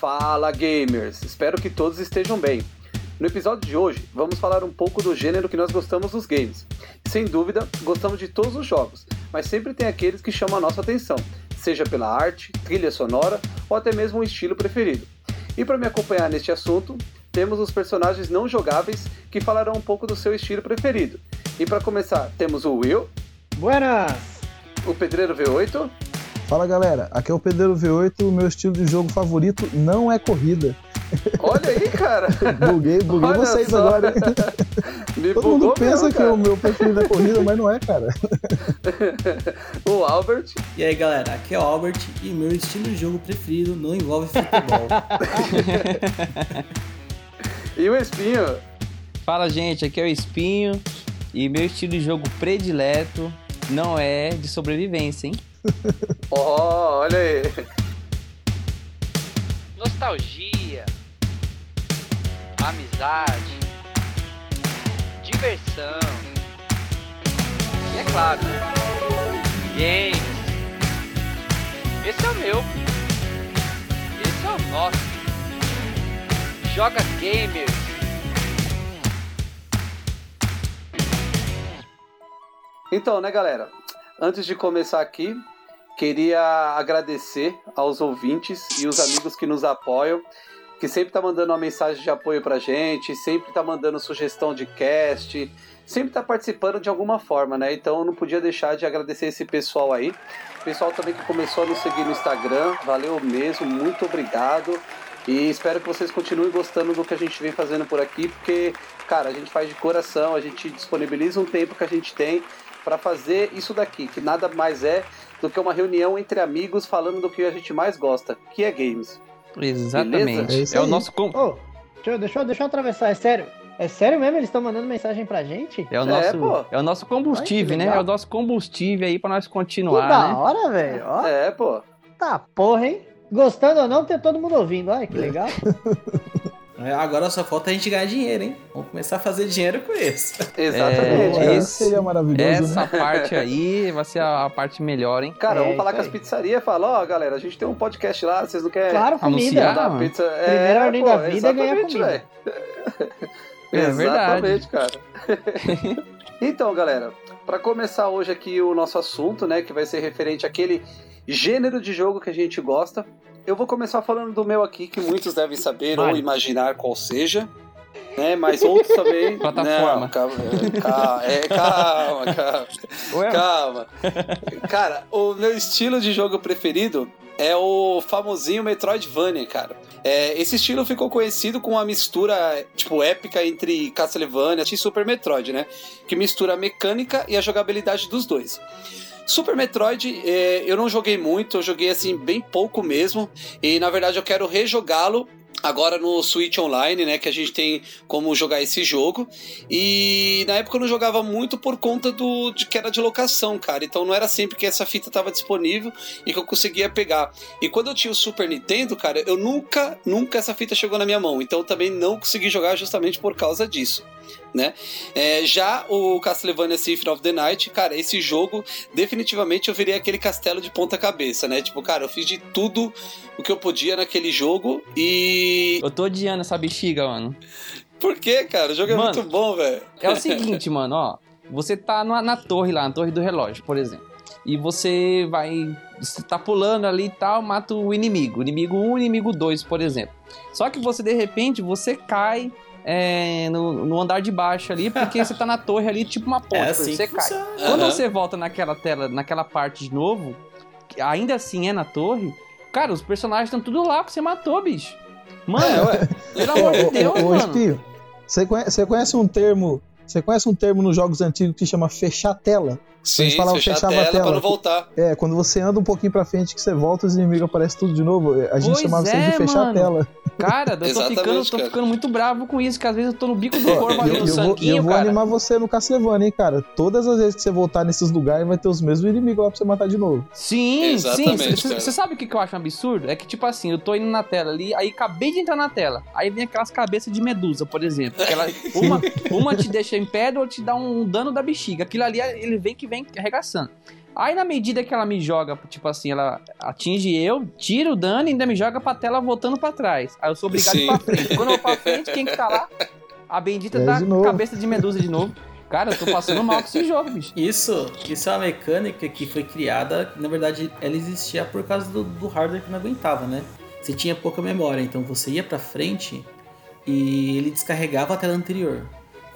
Fala gamers! Espero que todos estejam bem. No episódio de hoje, vamos falar um pouco do gênero que nós gostamos dos games. Sem dúvida, gostamos de todos os jogos, mas sempre tem aqueles que chamam a nossa atenção, seja pela arte, trilha sonora ou até mesmo um estilo preferido. E para me acompanhar neste assunto, temos os personagens não jogáveis que falarão um pouco do seu estilo preferido. E para começar, temos o Will. Buenas! O Pedreiro V8. Fala galera, aqui é o Pedreiro V8, o meu estilo de jogo favorito não é corrida. Olha aí, cara! buguei, buguei Olha vocês só. agora. Me Todo mundo pensa mesmo, que o meu preferido é corrida, mas não é, cara. o Albert. E aí, galera, aqui é o Albert e meu estilo de jogo preferido não envolve futebol. e o Espinho. Fala, gente, aqui é o Espinho e meu estilo de jogo predileto não é de sobrevivência, hein? oh, olha aí. Nostalgia, amizade, diversão. E é claro, games. Esse é o meu. Esse é o nosso. Joga Gamers. Então, né, galera? Antes de começar aqui, queria agradecer aos ouvintes e os amigos que nos apoiam, que sempre tá mandando uma mensagem de apoio pra gente, sempre tá mandando sugestão de cast, sempre tá participando de alguma forma, né? Então eu não podia deixar de agradecer esse pessoal aí. O pessoal também que começou a nos seguir no Instagram, valeu mesmo, muito obrigado. E espero que vocês continuem gostando do que a gente vem fazendo por aqui, porque, cara, a gente faz de coração, a gente disponibiliza um tempo que a gente tem para fazer isso daqui, que nada mais é do que uma reunião entre amigos falando do que a gente mais gosta, que é games. Exatamente. É, é, o nosso. Com... Oh, deixa, eu, deixa, eu, deixa eu atravessar, é sério. É sério mesmo? Eles estão mandando mensagem pra gente? É o nosso, é, é o nosso combustível, Ai, né? É o nosso combustível aí pra nós continuar. Que da né? hora, velho. É, pô. Tá, porra, hein? Gostando ou não, tem todo mundo ouvindo. Olha que legal. É, agora só falta a gente ganhar dinheiro, hein? Vamos começar a fazer dinheiro com isso. Exatamente. É, esse seria maravilhoso. Essa né? parte aí vai ser a parte melhor, hein? Cara, é, vamos falar com as pizzarias e falar, ó, oh, galera, a gente tem um podcast lá, vocês não querem. Claro, comida. Dar pizza. Primeira é, ordem da vida é ganhar comida. É exatamente, cara. então, galera, para começar hoje aqui o nosso assunto, né, que vai ser referente àquele gênero de jogo que a gente gosta, eu vou começar falando do meu aqui, que muitos devem saber Vai. ou imaginar qual seja. Né, mas outros também. Plataforma. Não, calma, calma, é, calma, calma. Ué? Calma. Cara, o meu estilo de jogo preferido é o famosinho Metroidvania, cara. É, esse estilo ficou conhecido com uma mistura, tipo, épica entre Castlevania e Super Metroid, né? Que mistura a mecânica e a jogabilidade dos dois. Super Metroid, é, eu não joguei muito, eu joguei assim bem pouco mesmo. E na verdade eu quero rejogá-lo agora no Switch Online, né, que a gente tem como jogar esse jogo. E na época eu não jogava muito por conta do de que era de locação, cara. Então não era sempre que essa fita estava disponível e que eu conseguia pegar. E quando eu tinha o Super Nintendo, cara, eu nunca, nunca essa fita chegou na minha mão. Então também não consegui jogar justamente por causa disso né? É, já o Castlevania Symphony of the Night, cara, esse jogo definitivamente eu virei aquele castelo de ponta cabeça, né? Tipo, cara, eu fiz de tudo o que eu podia naquele jogo e... Eu tô odiando essa bexiga, mano. Por quê, cara? O jogo é mano, muito bom, velho. É o seguinte, mano, ó. Você tá na, na torre lá, na torre do relógio, por exemplo. E você vai. Você tá pulando ali e tal, mata o inimigo. Inimigo 1, um, inimigo 2, por exemplo. Só que você, de repente, você cai é, no, no, andar de baixo ali, porque você tá na torre ali, tipo uma ponte, é assim você cai. Funciona. Quando uhum. você volta naquela tela, naquela parte de novo, ainda assim é na torre, cara, os personagens estão tudo lá que você matou, bicho. Mano, é, pelo amor de Deus, ô, ô, mano. Espio, você conhece, você conhece um termo você conhece um termo nos jogos antigos que se chama fechar tela? Sim, a gente falava fechar fechava a tela, pra não voltar. É, quando você anda um pouquinho pra frente que você volta, os inimigos aparecem tudo de novo. A gente pois chamava é, de fechar mano. a tela. Cara, eu tô, ficando, tô ficando muito bravo com isso, que às vezes eu tô no bico do corpo ali no sanguinho, vou, eu vou cara. animar você no Castlevania, hein, cara. Todas as vezes que você voltar nesses lugares, vai ter os mesmos inimigos lá pra você matar de novo. Sim, Exatamente, sim. Você sabe o que eu acho um absurdo? É que, tipo assim, eu tô indo na tela ali, aí acabei de entrar na tela. Aí vem aquelas cabeças de medusa, por exemplo. Aquela, uma, uma te deixa em pé, ou te dá um dano da bexiga. Aquilo ali, ele vem que vem arregaçando. Aí na medida que ela me joga, tipo assim, ela atinge eu, tira o dano e ainda me joga pra tela voltando pra trás. Aí eu sou obrigado a ir Sim. pra frente. Quando eu vou pra frente, quem que tá lá? A bendita É, da de cabeça de medusa de novo. Cara, eu tô passando mal com esse jogo, bicho. Isso, isso é uma mecânica que foi criada, na verdade, ela existia por causa do, do hardware que não aguentava, né? Você tinha pouca memória, então você ia pra frente e ele descarregava a tela anterior.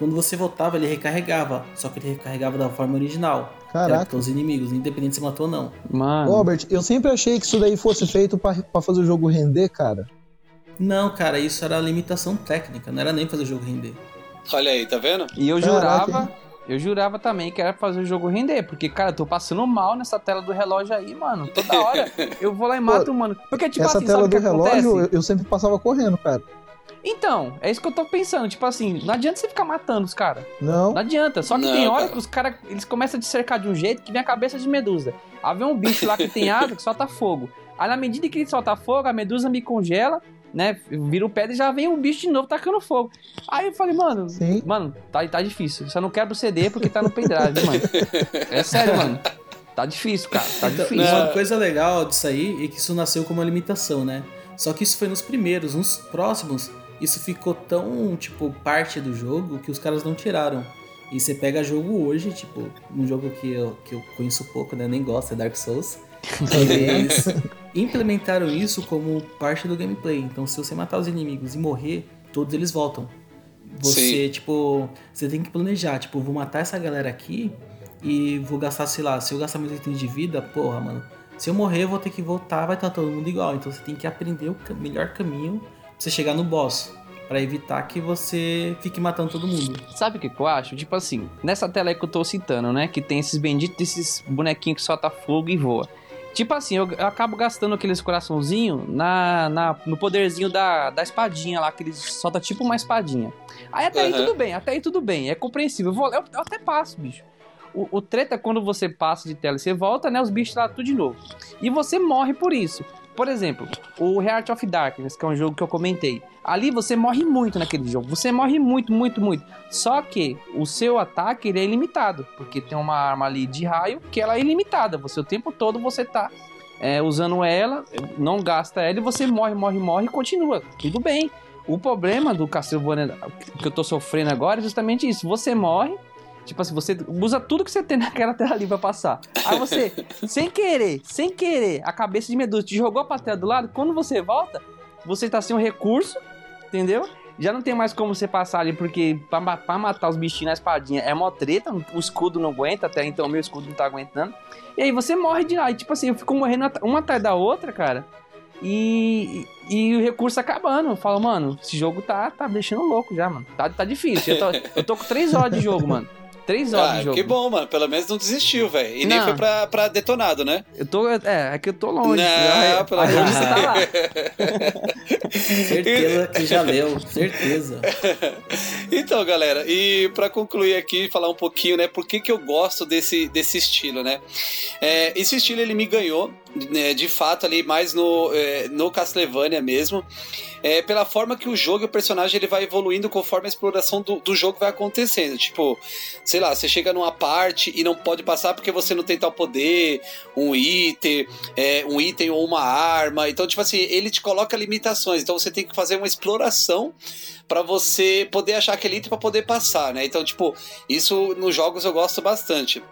Quando você voltava, ele recarregava, só que ele recarregava da forma original. Caraca. os inimigos, independente se matou ou não. Mano. Robert, eu sempre achei que isso daí fosse feito pra, pra fazer o jogo render, cara. Não, cara, isso era limitação técnica, não era nem fazer o jogo render. Olha aí, tá vendo? E eu Caraca, jurava, eu jurava também que era pra fazer o jogo render, porque, cara, eu tô passando mal nessa tela do relógio aí, mano. Toda hora eu vou lá e mato, mano. Porque, tipo Essa assim, tela do que acontece? relógio, eu, eu sempre passava correndo, cara. Então, é isso que eu tô pensando. Tipo assim, não adianta você ficar matando os caras. Não. Não adianta. Só que Não, tem hora cara. que os caras, eles começam a te cercar de um jeito que vem a cabeça de medusa. Aí vem um bicho lá que tem asa que solta fogo. Aí na medida que ele solta fogo, a medusa me congela, né? Vira o pedra e já vem um bicho de novo tacando fogo. Aí eu falei, mano, Sim. mano, tá, tá difícil. Só não quebra o CD porque tá no pendrive, mano. É sério, mano. Tá difícil, cara. Tá Então, difícil. uma coisa legal disso aí é que isso nasceu como uma limitação, né? Só que isso foi nos primeiros, nos próximos, isso ficou tão, tipo, parte do jogo que os caras não tiraram. E você pega jogo hoje, tipo, um jogo que eu, que eu conheço pouco, né? Nem gosto, é Dark Souls. Eles implementaram isso como parte do gameplay. Então, se você matar os inimigos e morrer, todos eles voltam. Você, tipo, você tem que planejar, tipo, vou matar essa galera aqui e vou gastar, sei lá, se eu gastar meus itens de vida, porra, mano. Se eu morrer, eu vou ter que voltar, vai estar todo mundo igual. Então você tem que aprender o melhor caminho você chegar no boss. Pra evitar que você fique matando todo mundo. Sabe o que, eu acho? Tipo assim, nessa tela aí que eu tô citando, né? Que tem esses benditos desses bonequinhos que solta fogo e voa. Tipo assim, eu, eu acabo gastando aqueles coraçãozinhos na, na, no poderzinho da, da espadinha lá, que eles solta tipo uma espadinha. Aí até aí Aham. tudo bem, até aí tudo bem, é compreensível. Eu, vou, eu, eu até passo, bicho. O, o treta é quando você passa de tela e você volta, né? Os bichos lá tudo de novo. E você morre por isso. Por exemplo, o Heart of Darkness, que é um jogo que eu comentei. Ali você morre muito naquele jogo. Você morre muito, muito, muito. Só que o seu ataque ele é ilimitado. Porque tem uma arma ali de raio que ela é ilimitada. Você o tempo todo você tá é, usando ela, não gasta ela e você morre, morre, morre e continua. Tudo bem. O problema do Castlevania que eu tô sofrendo agora é justamente isso. Você morre, tipo assim, você usa tudo que você tem naquela tela ali pra passar. Aí você, sem querer, sem querer, a cabeça de medusa te jogou pra tela do lado. Quando você volta, você tá sem um recurso, entendeu? Já não tem mais como você passar ali, porque pra, pra matar os bichinhos na espadinha é mó treta, o escudo não aguenta, até então meu escudo não tá aguentando. E aí você morre de lá. E tipo assim, eu fico morrendo uma atrás da outra, cara. E, e, e o recurso acabando. Eu falo, mano, esse jogo tá, tá deixando louco já, mano. Tá, tá difícil. Eu tô, eu tô com 3 horas de jogo, mano. 3 horas de Ah, jogo. que bom, mano. Pelo menos não desistiu, velho. E nem Não. foi pra, pra detonado, né? Eu tô. É, é que eu tô longe. Não, a, pelo a amor de tá lá. Certeza que já leu, certeza. Então, galera, e pra concluir aqui, falar um pouquinho, né, por que, que eu gosto desse, desse estilo, né? É, esse estilo ele me ganhou, de fato, ali mais no, é, no Castlevania mesmo, é, pela forma que o jogo e o personagem ele vai evoluindo conforme a exploração do, do jogo vai acontecendo. Tipo, sei lá, você chega numa parte e não pode passar porque você não tem tal poder, um item, é, um item ou uma arma. Então, tipo assim, ele te coloca limitações. Então você tem que fazer uma exploração para você poder achar aquele item para poder passar, né? Então, tipo, isso nos jogos eu gosto bastante.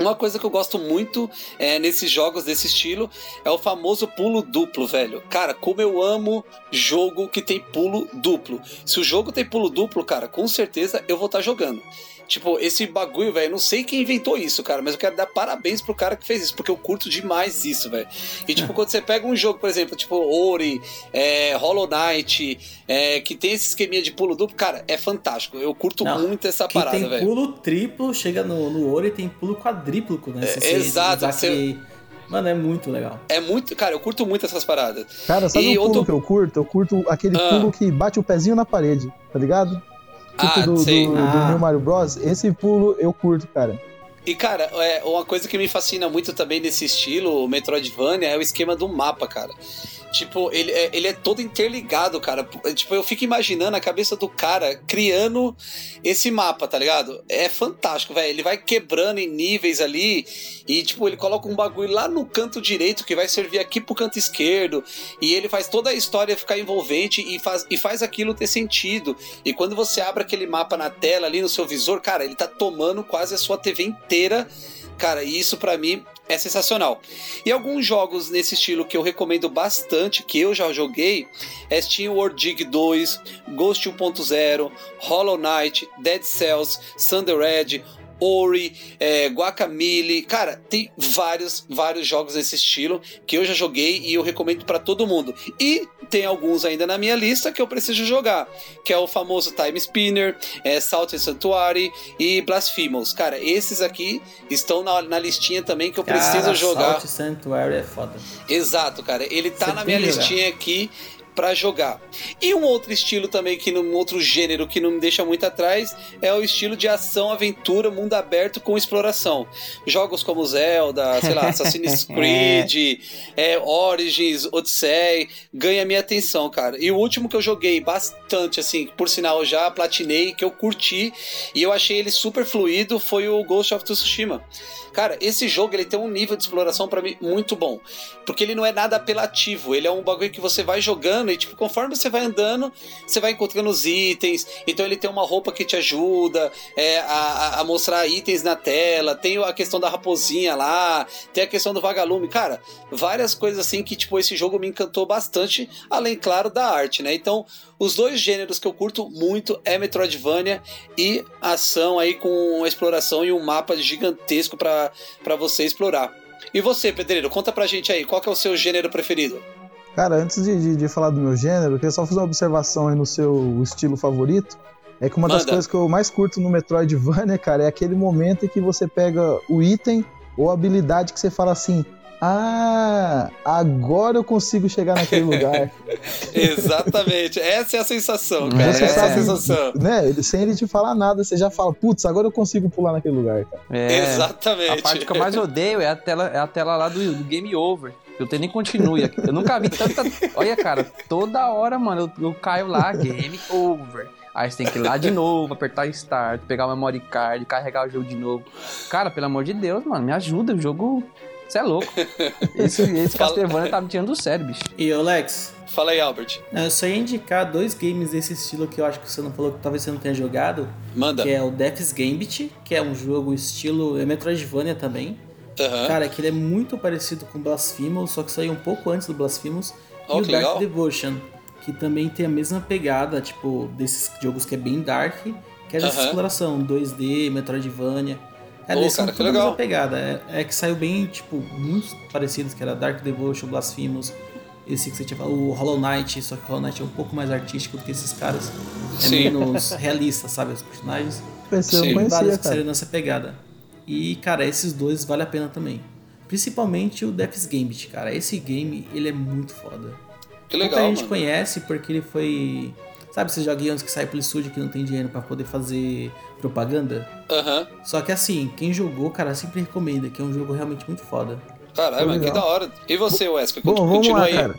Uma coisa que eu gosto muito é, nesses jogos desse estilo é o famoso pulo duplo, velho. Cara, como eu amo jogo que tem pulo duplo. Se o jogo tem pulo duplo, cara, com certeza eu vou estar jogando. Tipo, esse bagulho, velho, não sei quem inventou isso, cara, mas eu quero dar parabéns pro cara que fez isso, porque eu curto demais isso, velho. E, tipo, quando você pega um jogo, por exemplo, tipo Ori, é, Hollow Knight, é, que tem esse esqueminha de pulo duplo, cara, é fantástico. Eu curto Não, muito essa Que parada, tem velho. pulo triplo, chega no, no e tem pulo quadríplico, né? Se É, você exato, você- Mano, é muito legal. É muito. Cara, eu curto muito essas paradas. Cara, sabe E o pulo outro- que eu curto? Eu curto aquele Ah. pulo que bate o pezinho na parede, tá ligado? Tipo Ah, do, do, sei. do Ah. New Mario Bros. Esse pulo eu curto, cara. E, cara, é, uma coisa que me fascina muito também nesse estilo, o Metroidvania, é o esquema do mapa, cara. Tipo, ele é, ele é todo interligado, cara. Tipo, eu fico imaginando a cabeça do cara criando esse mapa, tá ligado? É fantástico, velho. Ele vai quebrando em níveis ali e, tipo, ele coloca um bagulho lá no canto direito que vai servir aqui pro canto esquerdo e ele faz toda a história ficar envolvente e faz, e faz aquilo ter sentido. E quando você abre aquele mapa na tela ali no seu visor, cara, ele tá tomando quase a sua TV inteira Cara, isso para mim é sensacional. E alguns jogos nesse estilo que eu recomendo bastante, que eu já joguei, é Steam World Dig 2, Ghost 1.0, Hollow Knight, Dead Cells, Thunder Red, Ori, é, Guacamole. Cara, tem vários, vários jogos nesse estilo que eu já joguei e eu recomendo para todo mundo. E tem alguns ainda na minha lista que eu preciso jogar, que é o famoso Time Spinner, é, Salt and Sanctuary e Blasphemous. Cara, esses aqui estão na, na listinha também que eu preciso cara, jogar. Salt Sanctuary é foda. Exato, cara. Ele tá Você na minha listinha aqui para jogar. E um outro estilo também, que um outro gênero que não me deixa muito atrás, é o estilo de ação, aventura, mundo aberto com exploração. Jogos como Zelda, sei lá, Assassin's Creed, é, Origins, Odyssey, ganha minha atenção, cara. E o último que eu joguei bastante, assim, por sinal já platinei, que eu curti e eu achei ele super fluido, foi o Ghost of Tsushima. Cara, esse jogo ele tem um nível de exploração para mim muito bom. Porque ele não é nada apelativo. Ele é um bagulho que você vai jogando e, tipo, conforme você vai andando, você vai encontrando os itens. Então ele tem uma roupa que te ajuda é, a, a mostrar itens na tela. Tem a questão da raposinha lá. Tem a questão do vagalume. Cara, várias coisas assim que, tipo, esse jogo me encantou bastante. Além, claro, da arte, né? Então, os dois gêneros que eu curto muito é Metroidvania e ação aí com exploração e um mapa gigantesco para você explorar. E você, Pedreiro, conta pra gente aí, qual é o seu gênero preferido? Cara, antes de, de, de falar do meu gênero, eu queria só fazer uma observação aí no seu estilo favorito. É que uma Manda. das coisas que eu mais curto no Metroidvania, cara, é aquele momento em que você pega o item ou habilidade que você fala assim: ah, agora eu consigo chegar naquele lugar. Exatamente. Essa é a sensação, cara. Você Essa sabe, é a sensação. Né? Sem ele te falar nada, você já fala, putz, agora eu consigo pular naquele lugar, cara. É, Exatamente. A parte que eu mais odeio é a tela, é a tela lá do, do Game Over. Eu tenho nem continue. Eu nunca vi tanta. Olha, cara, toda hora, mano, eu, eu caio lá, Game Over. Aí você tem que ir lá de novo, apertar Start, pegar o memory card, carregar o jogo de novo. Cara, pelo amor de Deus, mano, me ajuda. O jogo você é louco. Esse, esse Castlevania tá me tirando do sério, bicho. E Alex? Fala aí, Albert. Eu só ia indicar dois games desse estilo que eu acho que você não falou que talvez você não tenha jogado. Manda. Que é o Death's Gambit, que é um jogo estilo. É Metroidvania também. Uhum. Cara, que ele é muito parecido com Blasphemous, só que saiu um pouco antes do Blasphemous. Oh, e o Dark legal. Devotion, que também tem a mesma pegada, tipo, desses jogos que é bem dark, que é dessa uhum. exploração, 2D, Metroidvania. É, Pô, cara, que legal. pegada. É, é, que saiu bem, tipo, muito parecidos, que era Dark Devotion, Blasphemous, esse que você tinha falado, o Hollow Knight, só que o Hollow Knight é um pouco mais artístico do que esses caras. É Sim. menos realista, sabe, os personagens. Pensei, Sim. Conhecia, vários que saíram nessa pegada. E, cara, esses dois vale a pena também. Principalmente o Death's Gambit, cara. Esse game, ele é muito foda. Que legal, Muita gente mano. conhece porque ele foi... Sabe esses joguinhos que saem pelo estúdio que não tem dinheiro para poder fazer propaganda. Aham. Uhum. Só que assim, quem jogou, cara, sempre recomenda, que é um jogo realmente muito foda. Caralho, que da hora. E você, Wesker? Bom, vamos lá, aí. cara.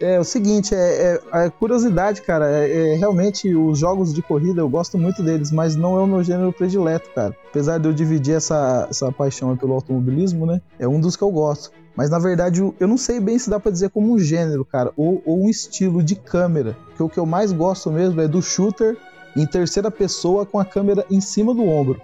É o seguinte, é, é a curiosidade, cara, é, é, realmente os jogos de corrida eu gosto muito deles, mas não é o meu gênero predileto, cara. Apesar de eu dividir essa, essa paixão pelo automobilismo, né? É um dos que eu gosto. Mas na verdade eu não sei bem se dá para dizer como um gênero, cara, ou, ou um estilo de câmera. Porque o que eu mais gosto mesmo é do shooter em terceira pessoa com a câmera em cima do ombro.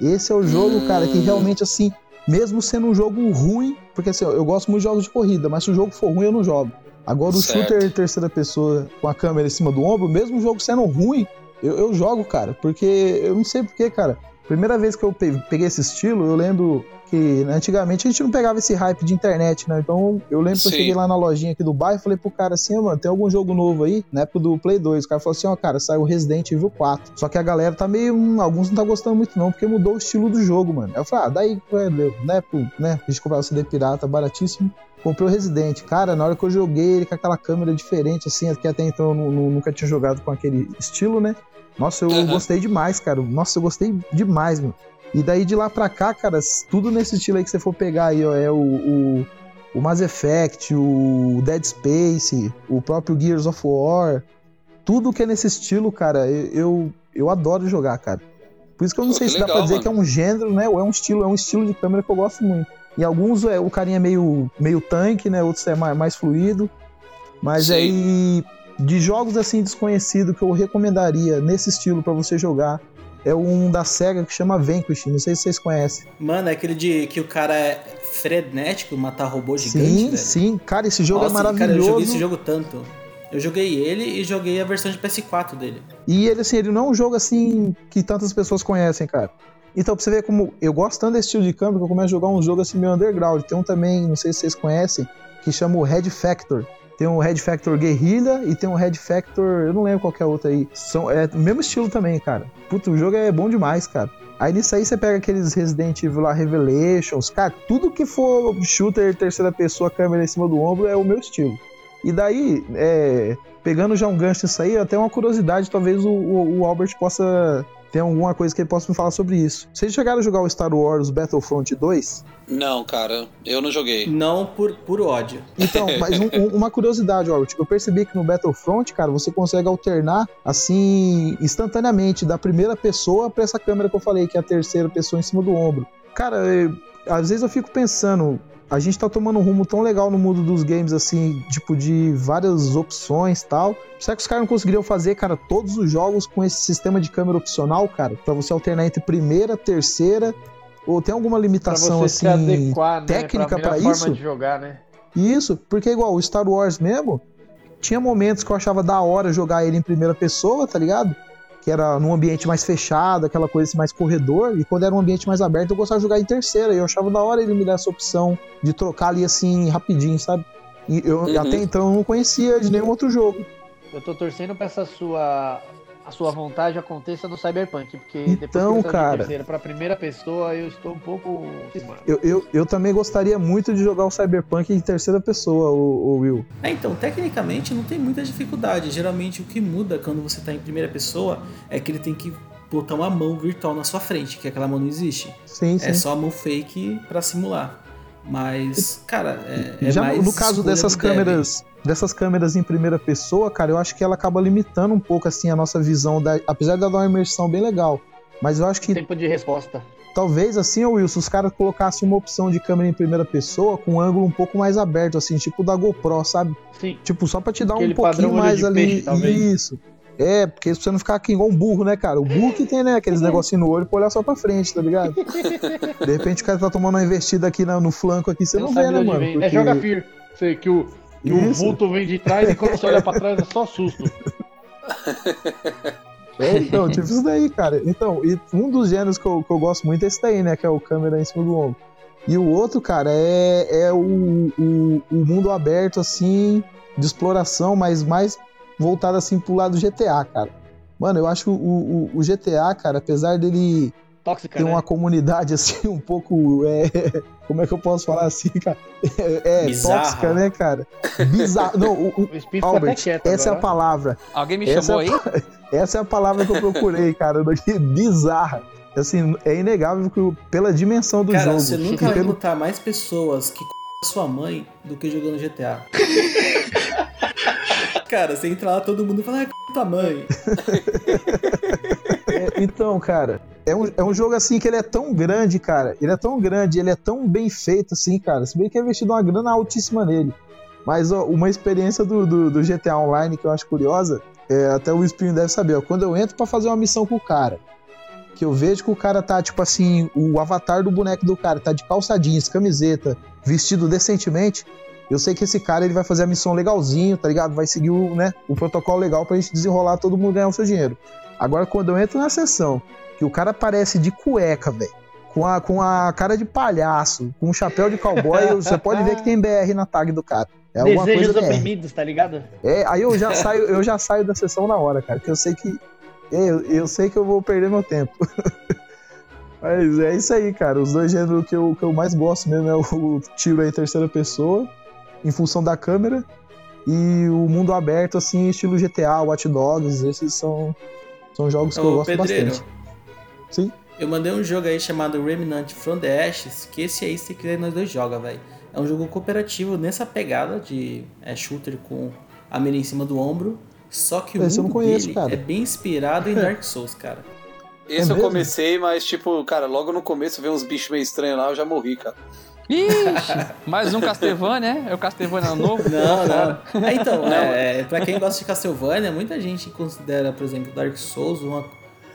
Esse é o jogo, hum. cara, que realmente assim, mesmo sendo um jogo ruim, porque assim, eu gosto muito de jogos de corrida, mas se o jogo for ruim eu não jogo. Agora o certo. shooter em terceira pessoa com a câmera em cima do ombro, mesmo o jogo sendo ruim, eu, eu jogo, cara, porque eu não sei porquê, cara. Primeira vez que eu peguei esse estilo, eu lembro que antigamente a gente não pegava esse hype de internet, né? Então eu lembro Sim. que eu cheguei lá na lojinha aqui do bairro e falei pro cara assim, oh, mano, tem algum jogo novo aí? Na época do Play 2. O cara falou assim, ó, oh, cara, saiu Resident Evil 4. Só que a galera tá meio. Hum, alguns não tá gostando muito, não, porque mudou o estilo do jogo, mano. Aí eu falei, ah, daí, né, né? A gente comprava o CD pirata baratíssimo. Comprei o Resident. Cara, na hora que eu joguei ele com aquela câmera diferente, assim, que até então eu nunca tinha jogado com aquele estilo, né? Nossa, eu uhum. gostei demais, cara. Nossa, eu gostei demais, meu. E daí de lá pra cá, cara, tudo nesse estilo aí que você for pegar aí, ó, é o, o, o Mass Effect, o Dead Space, o próprio Gears of War, tudo que é nesse estilo, cara, eu, eu adoro jogar, cara. Por isso que eu não Pô, sei se dá legal, pra dizer mano. que é um gênero, né? Ou é um estilo, é um estilo de câmera que eu gosto muito. Em alguns é, o carinha é meio, meio tanque, né? Outros é mais, mais fluido. Mas Sim. aí, de jogos assim desconhecidos que eu recomendaria nesse estilo pra você jogar, é um da SEGA que chama Vanquish. Não sei se vocês conhecem. Mano, é aquele de que o cara é frenético, matar robô gigante, sim, velho. sim. Cara, esse jogo Nossa, é maravilhoso. Cara, eu joguei esse jogo tanto. Eu joguei ele e joguei a versão de PS4 dele. E ele, assim, ele não é um jogo assim que tantas pessoas conhecem, cara. Então, pra você ver como eu gosto tanto desse estilo de câmera que eu começo a jogar um jogo assim meio underground. Tem um também, não sei se vocês conhecem, que chama o Red Factor. Tem um Red Factor Guerrilla e tem um Red Factor, eu não lembro qual é outro aí. São, é o mesmo estilo também, cara. Puta, o jogo é bom demais, cara. Aí nisso aí você pega aqueles Resident Evil lá, Revelations, cara, tudo que for shooter terceira pessoa, câmera em cima do ombro é o meu estilo. E daí, é, pegando já um gancho nisso aí, até uma curiosidade, talvez o, o- o Albert possa ter alguma coisa que ele possa me falar sobre isso. Vocês chegaram a jogar o Star Wars Battlefront 2? Não, cara, eu não joguei. Não por puro ódio. Então, mas um- um- uma curiosidade, Albert, eu percebi que no Battlefront, cara, você consegue alternar assim instantaneamente da primeira pessoa pra essa câmera que eu falei, que é a terceira pessoa em cima do ombro. Cara, eu- às vezes eu fico pensando, a gente tá tomando um rumo tão legal no mundo dos games, assim, tipo, de várias opções e tal. Será que os caras não conseguiriam fazer, cara, todos os jogos com esse sistema de câmera opcional, cara? Pra você alternar entre primeira, terceira. Ou tem alguma limitação, assim, adequar, né? técnica melhor isso? jogar, né? Isso, porque igual o Star Wars mesmo, tinha momentos que eu achava da hora jogar ele em primeira pessoa, tá ligado? Que era num ambiente mais fechado, aquela coisa assim, mais corredor, e quando era um ambiente mais aberto eu gostava de jogar em terceira, e eu achava da hora ele me dar essa opção de trocar ali assim rapidinho, sabe? E eu Uhum. até então eu não conhecia de nenhum outro jogo. Eu tô torcendo pra essa sua a sua vontade aconteça no Cyberpunk, porque Então, depois saiu de cara. terceira pra primeira pessoa, eu estou um pouco. Eu, eu, eu também gostaria muito de jogar o Cyberpunk em terceira pessoa, o, o Will. É, então, tecnicamente não tem muita dificuldade. Geralmente o que muda quando você tá em primeira pessoa é que ele tem que botar uma mão virtual na sua frente, que aquela mão não existe. Sim, sim. É só a mão fake pra simular. Mas, cara, é, é Já no- mais no caso dessas câmeras, dessas câmeras em primeira pessoa, cara, eu acho que ela acaba limitando um pouco assim a nossa visão da, apesar de ela dar uma imersão bem legal. Mas eu acho que Tempo de resposta. talvez assim, Wilson, os caras colocassem uma opção de câmera em primeira pessoa com um ângulo um pouco mais aberto assim, tipo da GoPro, sabe? Sim. Tipo, só pra te dar Aquele um pouquinho mais ali. peixe, talvez. Isso. É, porque você não ficar aqui igual um burro, né, cara? O burro que tem, né, aqueles negocinhos no olho pra olhar só pra frente, tá ligado? De repente o cara tá tomando uma investida aqui na- no flanco aqui, você não, vê, sabe né, mano? vem. É Porque- joga Fear. Sei que o, que o vulto vem de trás e quando você olha pra trás é só susto. É, então, tipo isso daí, cara. Então, e um dos gêneros que eu, que eu gosto muito é esse daí, né? Que é o câmera em cima do ombro. E o outro, cara, é, é o, o, o mundo aberto, assim, de exploração, mas mais voltado, assim, pro lado do GTA, cara. Mano, eu acho que o, o, o GTA, cara, apesar dele Tóxica, ter né? uma comunidade, assim, um pouco. É, como é que eu posso falar assim, cara? É, é Bizarra. tóxica, né, cara? Bizarro. Não, o, o- O até Albert, quieto essa é a agora. palavra. Alguém me Essa chamou é aí? Essa é a palavra que eu procurei, cara. Daqui, bizarra. Assim, é inegável que pela dimensão do Cara, jogo. você nunca vai pelo... mais pessoas que c... sua mãe do que jogando GTA. Cara, você entra lá, todo mundo fala, ah, c... mãe. É, então, cara, é um, é um jogo assim que ele é tão grande, cara. Ele é tão grande, ele é tão bem feito, assim, cara. Se bem que é investido uma grana altíssima nele. Mas ó, uma experiência do, do, do GTA Online que eu acho curiosa, é, até o Espinho deve saber, ó, quando eu entro pra fazer uma missão com o cara, que eu vejo que o cara tá, tipo assim, o avatar do boneco do cara tá de calça jeans, camiseta, vestido decentemente, eu sei que esse cara ele vai fazer a missão legalzinho, tá ligado? Vai seguir o, né, o protocolo legal pra gente desenrolar todo mundo ganhar o seu dinheiro. Agora, quando eu entro na sessão, que o cara aparece de cueca, velho, com a, com a cara de palhaço, com um chapéu de cowboy, você pode ver que tem BR na tag do cara. É Desejos oprimidos, tá ligado? É, aí eu já saio, eu já saio da sessão na hora, cara, que eu sei que é, eu, eu sei que eu vou perder meu tempo. Mas é isso aí, cara. Os dois gêneros que eu, que eu mais gosto mesmo é o tiro em terceira pessoa, em função da câmera, e o mundo aberto, assim, estilo GTA, Watch Dogs. Esses são, são jogos que eu gosto Pedreiro, bastante. Sim. eu mandei um jogo aí chamado Remnant from the Ashes, que esse aí, se quiser, nós dois joga, velho. É um jogo cooperativo nessa pegada de é, shooter com a mira em cima do ombro. Só que o Esse eu não mundo conheço, dele cara. é bem inspirado em Dark Souls, cara. Esse É eu mesmo? comecei, mas tipo, cara, logo no começo veio uns bichos meio estranhos lá, eu já morri, cara. Ixi, mais um Castlevania, né? É o Castlevania novo. Não, não. É, então, é, pra quem gosta de Castlevania, muita gente considera, por exemplo, Dark Souls uma-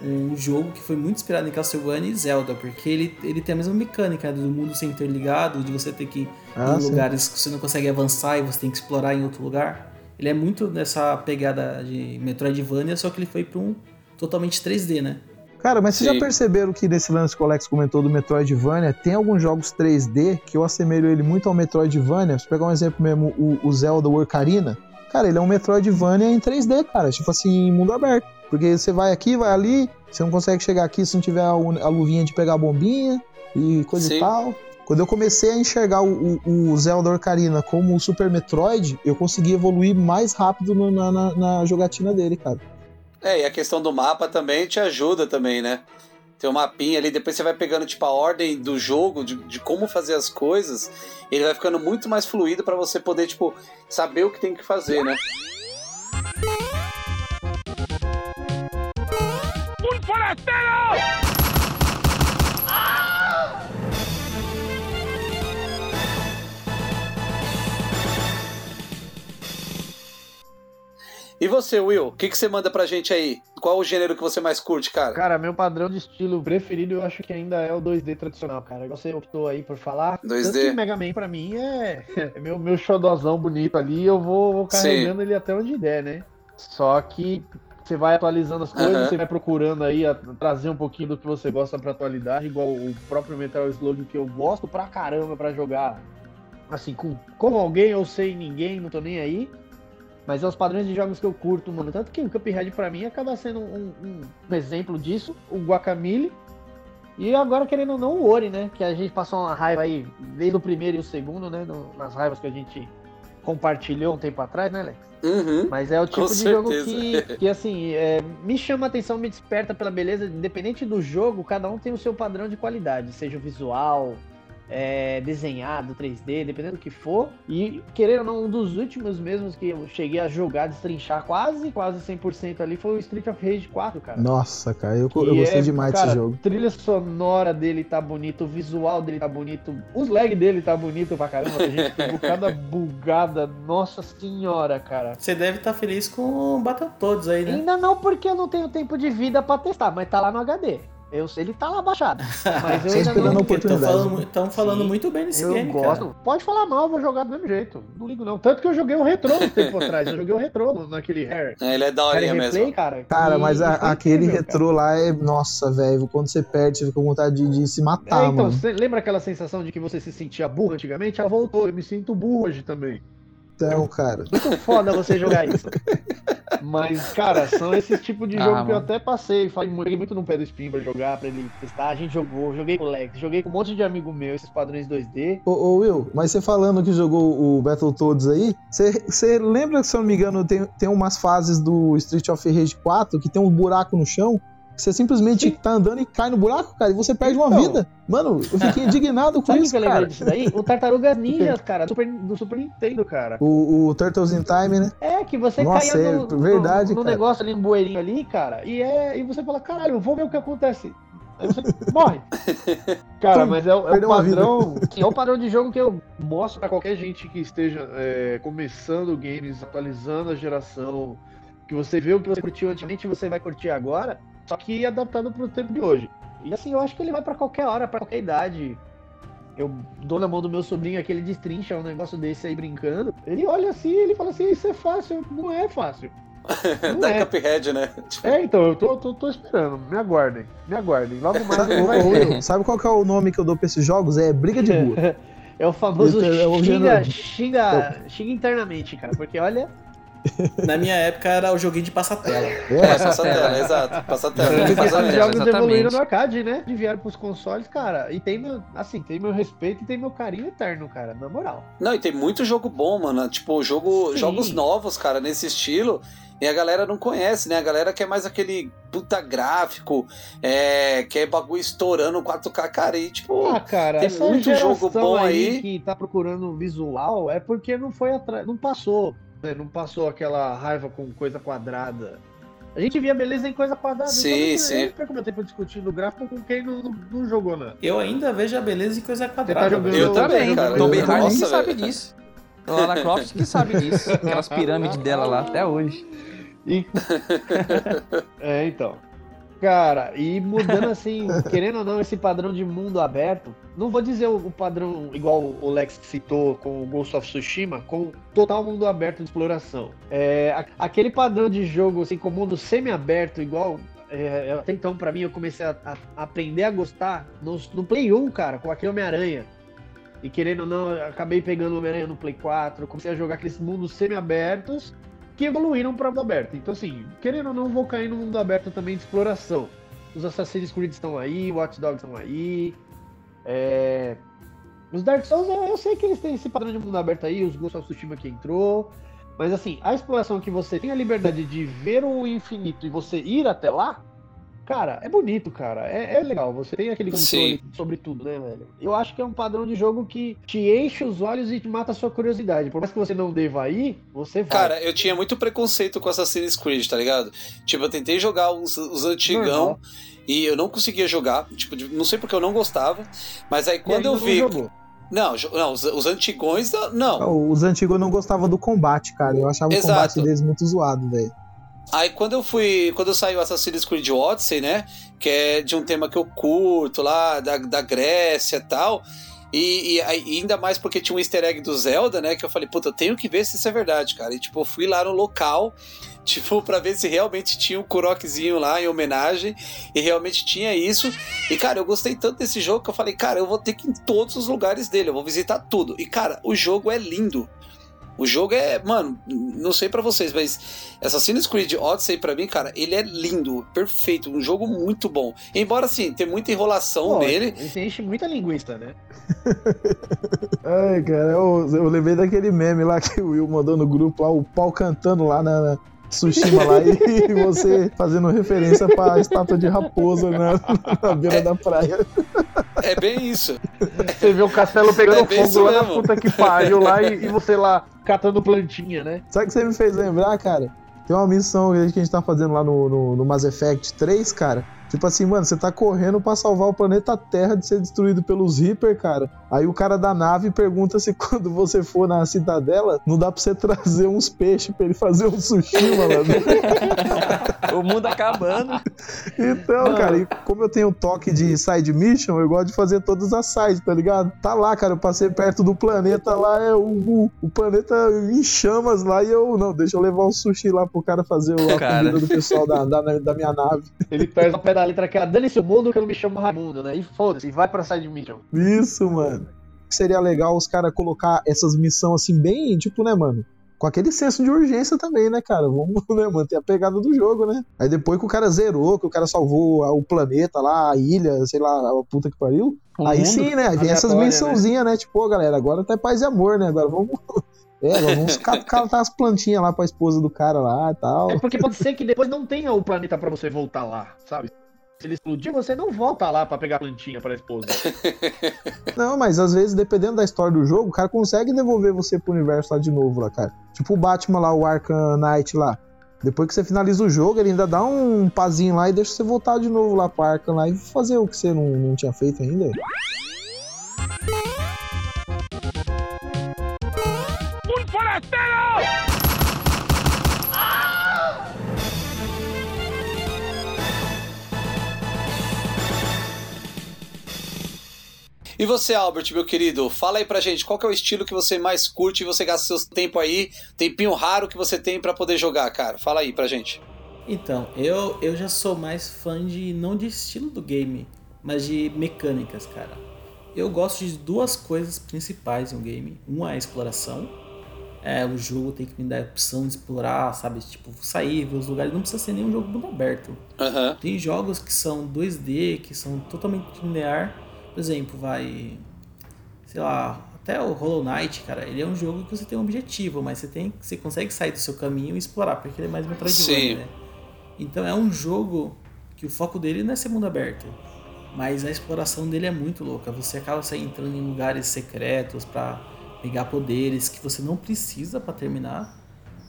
um jogo que foi muito inspirado em Castlevania e Zelda, porque ele, ele tem a mesma mecânica né, do mundo ser interligado, de você ter que ir Ah, em sim. lugares que você não consegue avançar e você tem que explorar em outro lugar. Ele é muito nessa pegada de Metroidvania, só que ele foi pra um totalmente 3D, né? Cara, mas vocês Sim. já perceberam que nesse lance que o Alex comentou do Metroidvania, tem alguns jogos 3D que eu assemelho ele muito ao Metroidvania. Se pegar um exemplo mesmo, o, o Zelda Ocarina, cara, ele é um Metroidvania em 3D, cara, tipo assim, mundo aberto. Porque você vai aqui, vai ali, você não consegue chegar aqui se não tiver a, a luvinha de pegar a bombinha e coisa Sim. e tal. Quando eu comecei a enxergar o, o- o Zelda Ocarina como o Super Metroid, eu consegui evoluir mais rápido no- na, na- na jogatina dele, cara. É, e a questão do mapa também te ajuda também, né? Tem um mapinha ali, depois você vai pegando tipo a ordem do jogo, de, de como fazer as coisas, ele vai ficando muito mais fluido pra você poder, tipo, saber o que tem que fazer, né? E você, Will, o que, que você manda pra gente aí? Qual o gênero que você mais curte, cara? Cara, meu padrão de estilo preferido eu acho que ainda é o 2D tradicional, cara. Você optou aí por falar. 2D. Tanto que Mega Man pra mim é, é meu, meu xodozão bonito ali, eu vou, vou carregando ele até onde der, né? Só que você vai atualizando as coisas, Aham. você vai procurando aí a- trazer um pouquinho do que você gosta pra atualidade, igual o próprio Metal Slug que eu gosto pra caramba pra jogar assim, com, com alguém ou sem ninguém, não tô nem aí. Mas é os padrões de jogos que eu curto, mano. Tanto que o Cuphead pra mim acaba sendo um, um- um exemplo disso, o Guacamole. E agora, querendo ou não, o Ori, né? Que a gente passou uma raiva aí, desde o primeiro e o segundo, né? no- nas raivas que a gente compartilhou um tempo atrás, né, Alex? Uhum. Mas é o tipo de jogo certeza. que, que assim, é, me chama a atenção, me desperta pela beleza. Independente do jogo, cada um tem o seu padrão de qualidade, seja o visual, é, desenhado, 3D, dependendo do que for. E, querendo ou não, um dos últimos mesmos que eu cheguei a jogar, destrinchar quase, quase 100% ali foi o Street of Rage 4, cara. Nossa, cara, eu, eu gostei é, demais cara, desse jogo. trilha sonora dele tá bonito, o visual dele tá bonito, os lag dele tá bonito pra caramba. A gente pegou cada bugada, nossa senhora, cara. Você deve estar feliz com o Battletoads aí, né? Ainda não porque eu não tenho tempo de vida pra testar, mas tá lá no HD. Eu sei, ele tá lá baixado. Mas eu ainda não. Estão falando, tão falando Sim, muito bem desse Eu game, gosto. cara. Pode falar mal, eu vou jogar do mesmo jeito. Não ligo não. Tanto que eu joguei o retrô um tempo atrás. Eu joguei o retrô no- naquele Hair. É, ele é da Replay, mesmo. cara. Cara, e- mas a- aquele incrível, retrô lá é. Nossa, velho. Quando você perde, você fica com vontade de, de se É, matar, então, mano. você lembra aquela sensação de que você se sentia burro antigamente? Ela voltou, eu me sinto burro hoje também. Então, cara. Muito foda você jogar isso. Mas, cara, são esses tipos de Ah, jogo que eu mano. até passei. Falei muito no pé do Spin pra jogar, pra ele testar. A gente jogou, joguei com o Lex, joguei com um monte de amigo meu, esses padrões 2D. Ô, ô, Will, mas você falando que jogou o Battletoads aí, você- você lembra, se eu não me engano, tem, tem umas fases do Street of Rage 4 que tem um buraco no chão? Você simplesmente Sim. tá andando e cai no buraco, cara, e você perde uma Então. vida. Mano, eu fiquei indignado com Sabe o que isso, eu cara. disso daí? O Tartarugas Ninjas, cara, do Super, do Super Nintendo, cara. O, o Turtles in Time, né? É, que você Nossa, caía é no, verdade, no, no cara. negócio ali, no bueirinho ali, cara, e, é, e você fala, caralho, vou ver o que acontece. Aí você morre. Cara, mas é, é o padrão. é o padrão de jogo que eu mostro pra qualquer gente que esteja é, começando games, atualizando a geração. Que você vê o que você curtiu antigamente, você vai curtir agora, só que adaptado pro tempo de hoje. E assim, eu acho que ele vai pra qualquer hora, pra qualquer idade. Eu dou na mão do meu sobrinho aquele destrincha um negócio desse aí brincando. Ele olha assim e ele fala assim: Isso é fácil. Não é fácil. Não da é. Cuphead, né? Tipo, É, então, eu tô, tô, tô esperando. Me aguardem. Me aguardem. Logo mais Sabe, vai ver. Sabe qual que é o nome que eu dou pra esses jogos? É briga de rua. É o famoso Esse é xinga, xinga, xinga internamente, cara. Porque olha, Na minha época era o joguinho de passatela. é, É, passa a tela, exato. Passa a tela. porque Faz a esses merda. jogos exatamente. evoluíram no arcade, né? De vieram pros consoles, cara. E tem meu, assim, tem meu respeito e tem meu carinho eterno, cara. Na moral. Não, e tem muito jogo bom, mano. Tipo, jogo, Sim. jogos novos, cara, nesse estilo. E a galera não conhece, né? A galera quer mais aquele puta gráfico, é, que é bagulho estourando 4K, cara, e tipo, Ah, cara, tem muito jogo bom aí. que tá procurando visual é porque não foi atrás, não passou, né? não passou aquela raiva com coisa quadrada. A gente via beleza em coisa quadrada. Sim, então, sim. Eu perco meu tempo discutindo gráfico com quem não, não, não jogou nada. Eu ainda vejo a beleza em coisa quadrada. jogando- velho. Eu também, cara. Que nossa, sabe velho. disso. Lara Croft que sabe disso. Aquelas pirâmides dela lá até hoje. E... é, então. Cara, e mudando assim, querendo ou não, esse padrão de mundo aberto, não vou dizer o, padrão igual o Lex citou com o Ghost of Tsushima, com total mundo aberto de exploração. É, aquele padrão de jogo assim, com mundo semi-aberto, igual. é, até então, pra mim, eu comecei a, a- aprender a gostar no, no Play 1, cara, com aquele Homem-Aranha. E querendo ou não, acabei pegando o Homem-Aranha no Play 4, comecei a jogar aqueles mundos semi-abertos que evoluíram para mundo aberto. Então, assim, querendo ou não, vou cair no mundo aberto também de exploração. Os Assassin's Creed estão aí, Watch Dogs estão aí. é, Os Dark Souls, eu sei que eles têm esse padrão de mundo aberto aí, os Ghost of Tsushima que entrou. Mas, assim, a exploração que você tem a liberdade de ver o infinito e você ir até lá, cara, é bonito, cara. É, é legal. Você tem aquele controle sobre tudo, né, velho? Eu acho que é um padrão de jogo que te enche os olhos e te mata a sua curiosidade. Por mais que você não deva ir, você vai. Cara, eu tinha muito preconceito com Assassin's Creed, tá ligado? Tipo, eu tentei jogar os, os antigão e eu não conseguia jogar. Tipo, não sei porque eu não gostava. Mas aí quando eu não vi. jogou. Não, não os, os antigões, não. Os antigos eu não gostava do combate, cara. Eu achava Exato. o combate deles muito zoado, velho. Aí quando eu fui. Quando saiu Assassin's Creed Odyssey, né? Que é de um tema que eu curto lá, da, da Grécia e tal. E, e e ainda mais porque tinha um easter egg do Zelda, né? Que eu falei, puta, eu tenho que ver se isso é verdade, cara. E tipo, eu fui lá no local, tipo, pra ver se realmente tinha um Kurokzinho lá em homenagem. E realmente tinha isso. E, cara, eu gostei tanto desse jogo que eu falei, cara, eu vou ter que ir em todos os lugares dele, eu vou visitar tudo. E, cara, o jogo é lindo. O jogo é, mano, não sei pra vocês, mas Assassin's Creed Odyssey pra mim, cara, ele é lindo, perfeito, um jogo muito bom. Embora assim, tem muita enrolação Pô, nele. Ele enche muita linguiça, né? Ai, cara, eu, eu lembrei daquele meme lá que o Will mandou no grupo lá, o pau cantando lá na, na Tsushima lá e você fazendo referência pra estátua de raposa na, na beira da praia. É bem isso. Você vê o castelo pegando É bem isso fogo lá na mesmo. puta que pariu lá e, e você lá catando plantinha, né? Sabe o que você me fez lembrar, cara? Tem uma missão que a gente tá fazendo lá no, no, no Mass Effect 3, cara. Tipo assim, mano, você tá correndo pra salvar o planeta Terra de ser destruído pelos Reaper, cara. Aí o cara da nave pergunta se quando você for na cidadela, não dá pra você trazer uns peixes pra ele fazer um sushi, mano. O mundo acabando. Então, cara, e como eu tenho toque de side mission, eu gosto de fazer todas as sides, tá ligado? Tá lá, cara, eu passei perto do planeta lá, é o, o, o planeta em chamas lá, e eu, não, deixa eu levar o sushi lá pro cara fazer o- a Cara. comida do pessoal da, da, da minha nave. Ele pé letra que é dane-se o mundo que eu não me chamo Raimundo, né? E foda-se, vai pra side mission. Isso, mano. Seria legal os caras colocar essas missões assim, bem, tipo, né, mano? Com aquele senso de urgência também, né, cara? Vamos né, manter a pegada do jogo, né? Aí depois que o cara zerou, que o cara salvou o planeta lá, a ilha, sei lá, a puta que pariu. O aí mundo sim, né? Aí vem essas missãozinhas, né? Tipo, ô, galera, agora tá paz e amor, né? Agora vamos. É, vamos ca- catar as plantinhas lá pra esposa do cara lá e tal. É porque pode ser que depois não tenha o planeta pra você voltar lá, sabe? Se ele explodir, você não volta lá pra pegar a plantinha pra esposa. Não, mas às vezes, dependendo da história do jogo, o cara consegue devolver você pro universo lá de novo, lá, cara. Tipo o Batman lá, o Arkham Knight lá. Depois que você finaliza o jogo, ele ainda dá um pazinho lá e deixa você voltar de novo lá pro Arkham lá e fazer o que você não, não tinha feito ainda. E você, Albert, meu querido, fala aí pra gente, qual que é o estilo que você mais curte e você gasta seu tempo aí, tempinho raro que você tem pra poder jogar, cara? Fala aí pra gente. Então, eu, eu já sou mais fã de não de estilo do game, mas de mecânicas, cara. Eu gosto de duas coisas principais em um game. Uma é a exploração. É, o jogo tem que me dar a opção de explorar, sabe? Tipo, sair, ver os lugares. Não precisa ser nenhum jogo mundo aberto. Aham. Tem jogos que são 2D, que são totalmente linear. Por exemplo, vai. Sei lá, até o Hollow Knight, cara, ele é um jogo que você tem um objetivo, mas você tem você consegue sair do seu caminho e explorar, porque ele é mais. Metroidvania, né? Então é um jogo que o foco dele não é ser mundo aberto, mas a exploração dele é muito louca. Você acaba se entrando em lugares secretos pra pegar poderes que você não precisa pra terminar.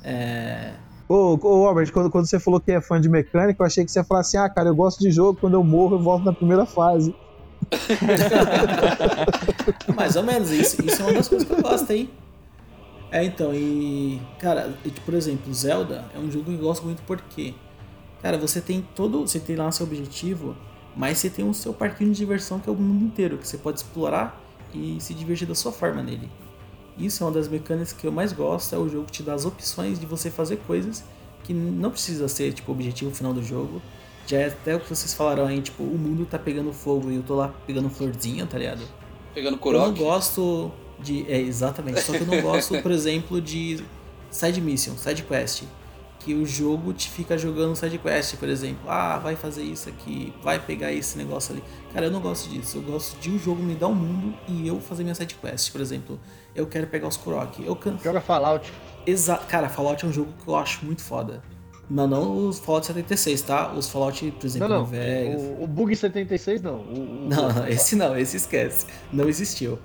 É, Ô, ô Robert, quando, quando você falou que é fã de mecânica, eu achei que você ia falar assim: ah, cara, eu gosto de jogo, quando eu morro eu volto na primeira fase. Mais ou menos, isso, isso é uma das coisas que eu gosto, hein? É, então, e. Cara, e, por exemplo, Zelda é um jogo que eu gosto muito porque. Cara, você tem todo. Você tem lá seu objetivo, mas você tem o seu parquinho de diversão que é o mundo inteiro, que você pode explorar e se divertir da sua forma nele. Isso é uma das mecânicas que eu mais gosto, é o jogo que te dá as opções de você fazer coisas que não precisa ser, tipo, o objetivo final do jogo. Já é até o que vocês falaram aí, tipo, o mundo tá pegando fogo e eu tô lá pegando florzinha, tá ligado? Pegando Eu não gosto de. É, exatamente. Só que eu não gosto, por exemplo, de side mission, side quest. Que o jogo te fica jogando side quest, por exemplo. Ah, vai fazer isso aqui, vai pegar esse negócio ali. Cara, eu não gosto disso. Eu gosto de um jogo me dar um mundo e eu fazer minha side quest. Por exemplo, eu quero pegar os Kurok. Eu can... Joga Fallout. Exa... Cara, Fallout é um jogo que eu acho muito foda. Mas não os Fallout 76, tá? Os Fallout, por exemplo, Não, não. Vegas. O, o Bug 76 não. O, o- Não, esse não, esse esquece. Não existiu.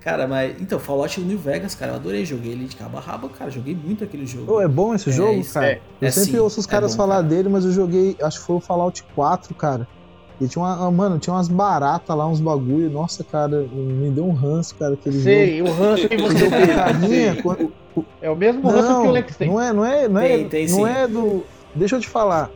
Cara, mas. Então, Fallout New Vegas, cara, eu adorei. Joguei ele de cabo a rabo, cara. Joguei muito aquele jogo. Ô, é bom esse É, jogo, isso cara? é. eu É sempre sim, ouço os é caras bom, falar cara. dele, mas eu joguei, acho que foi o Fallout 4, cara. E tinha uma, ah, mano, tinha umas baratas lá, uns bagulho. Nossa, cara, me deu um ranço, cara, aquele jogo. Sei, o ranço que você carinha, sei. quando- É o mesmo ranço que o Não, Lex tem. não é, não é, não é, Tem, tem não sim. é do. Deixa eu te falar.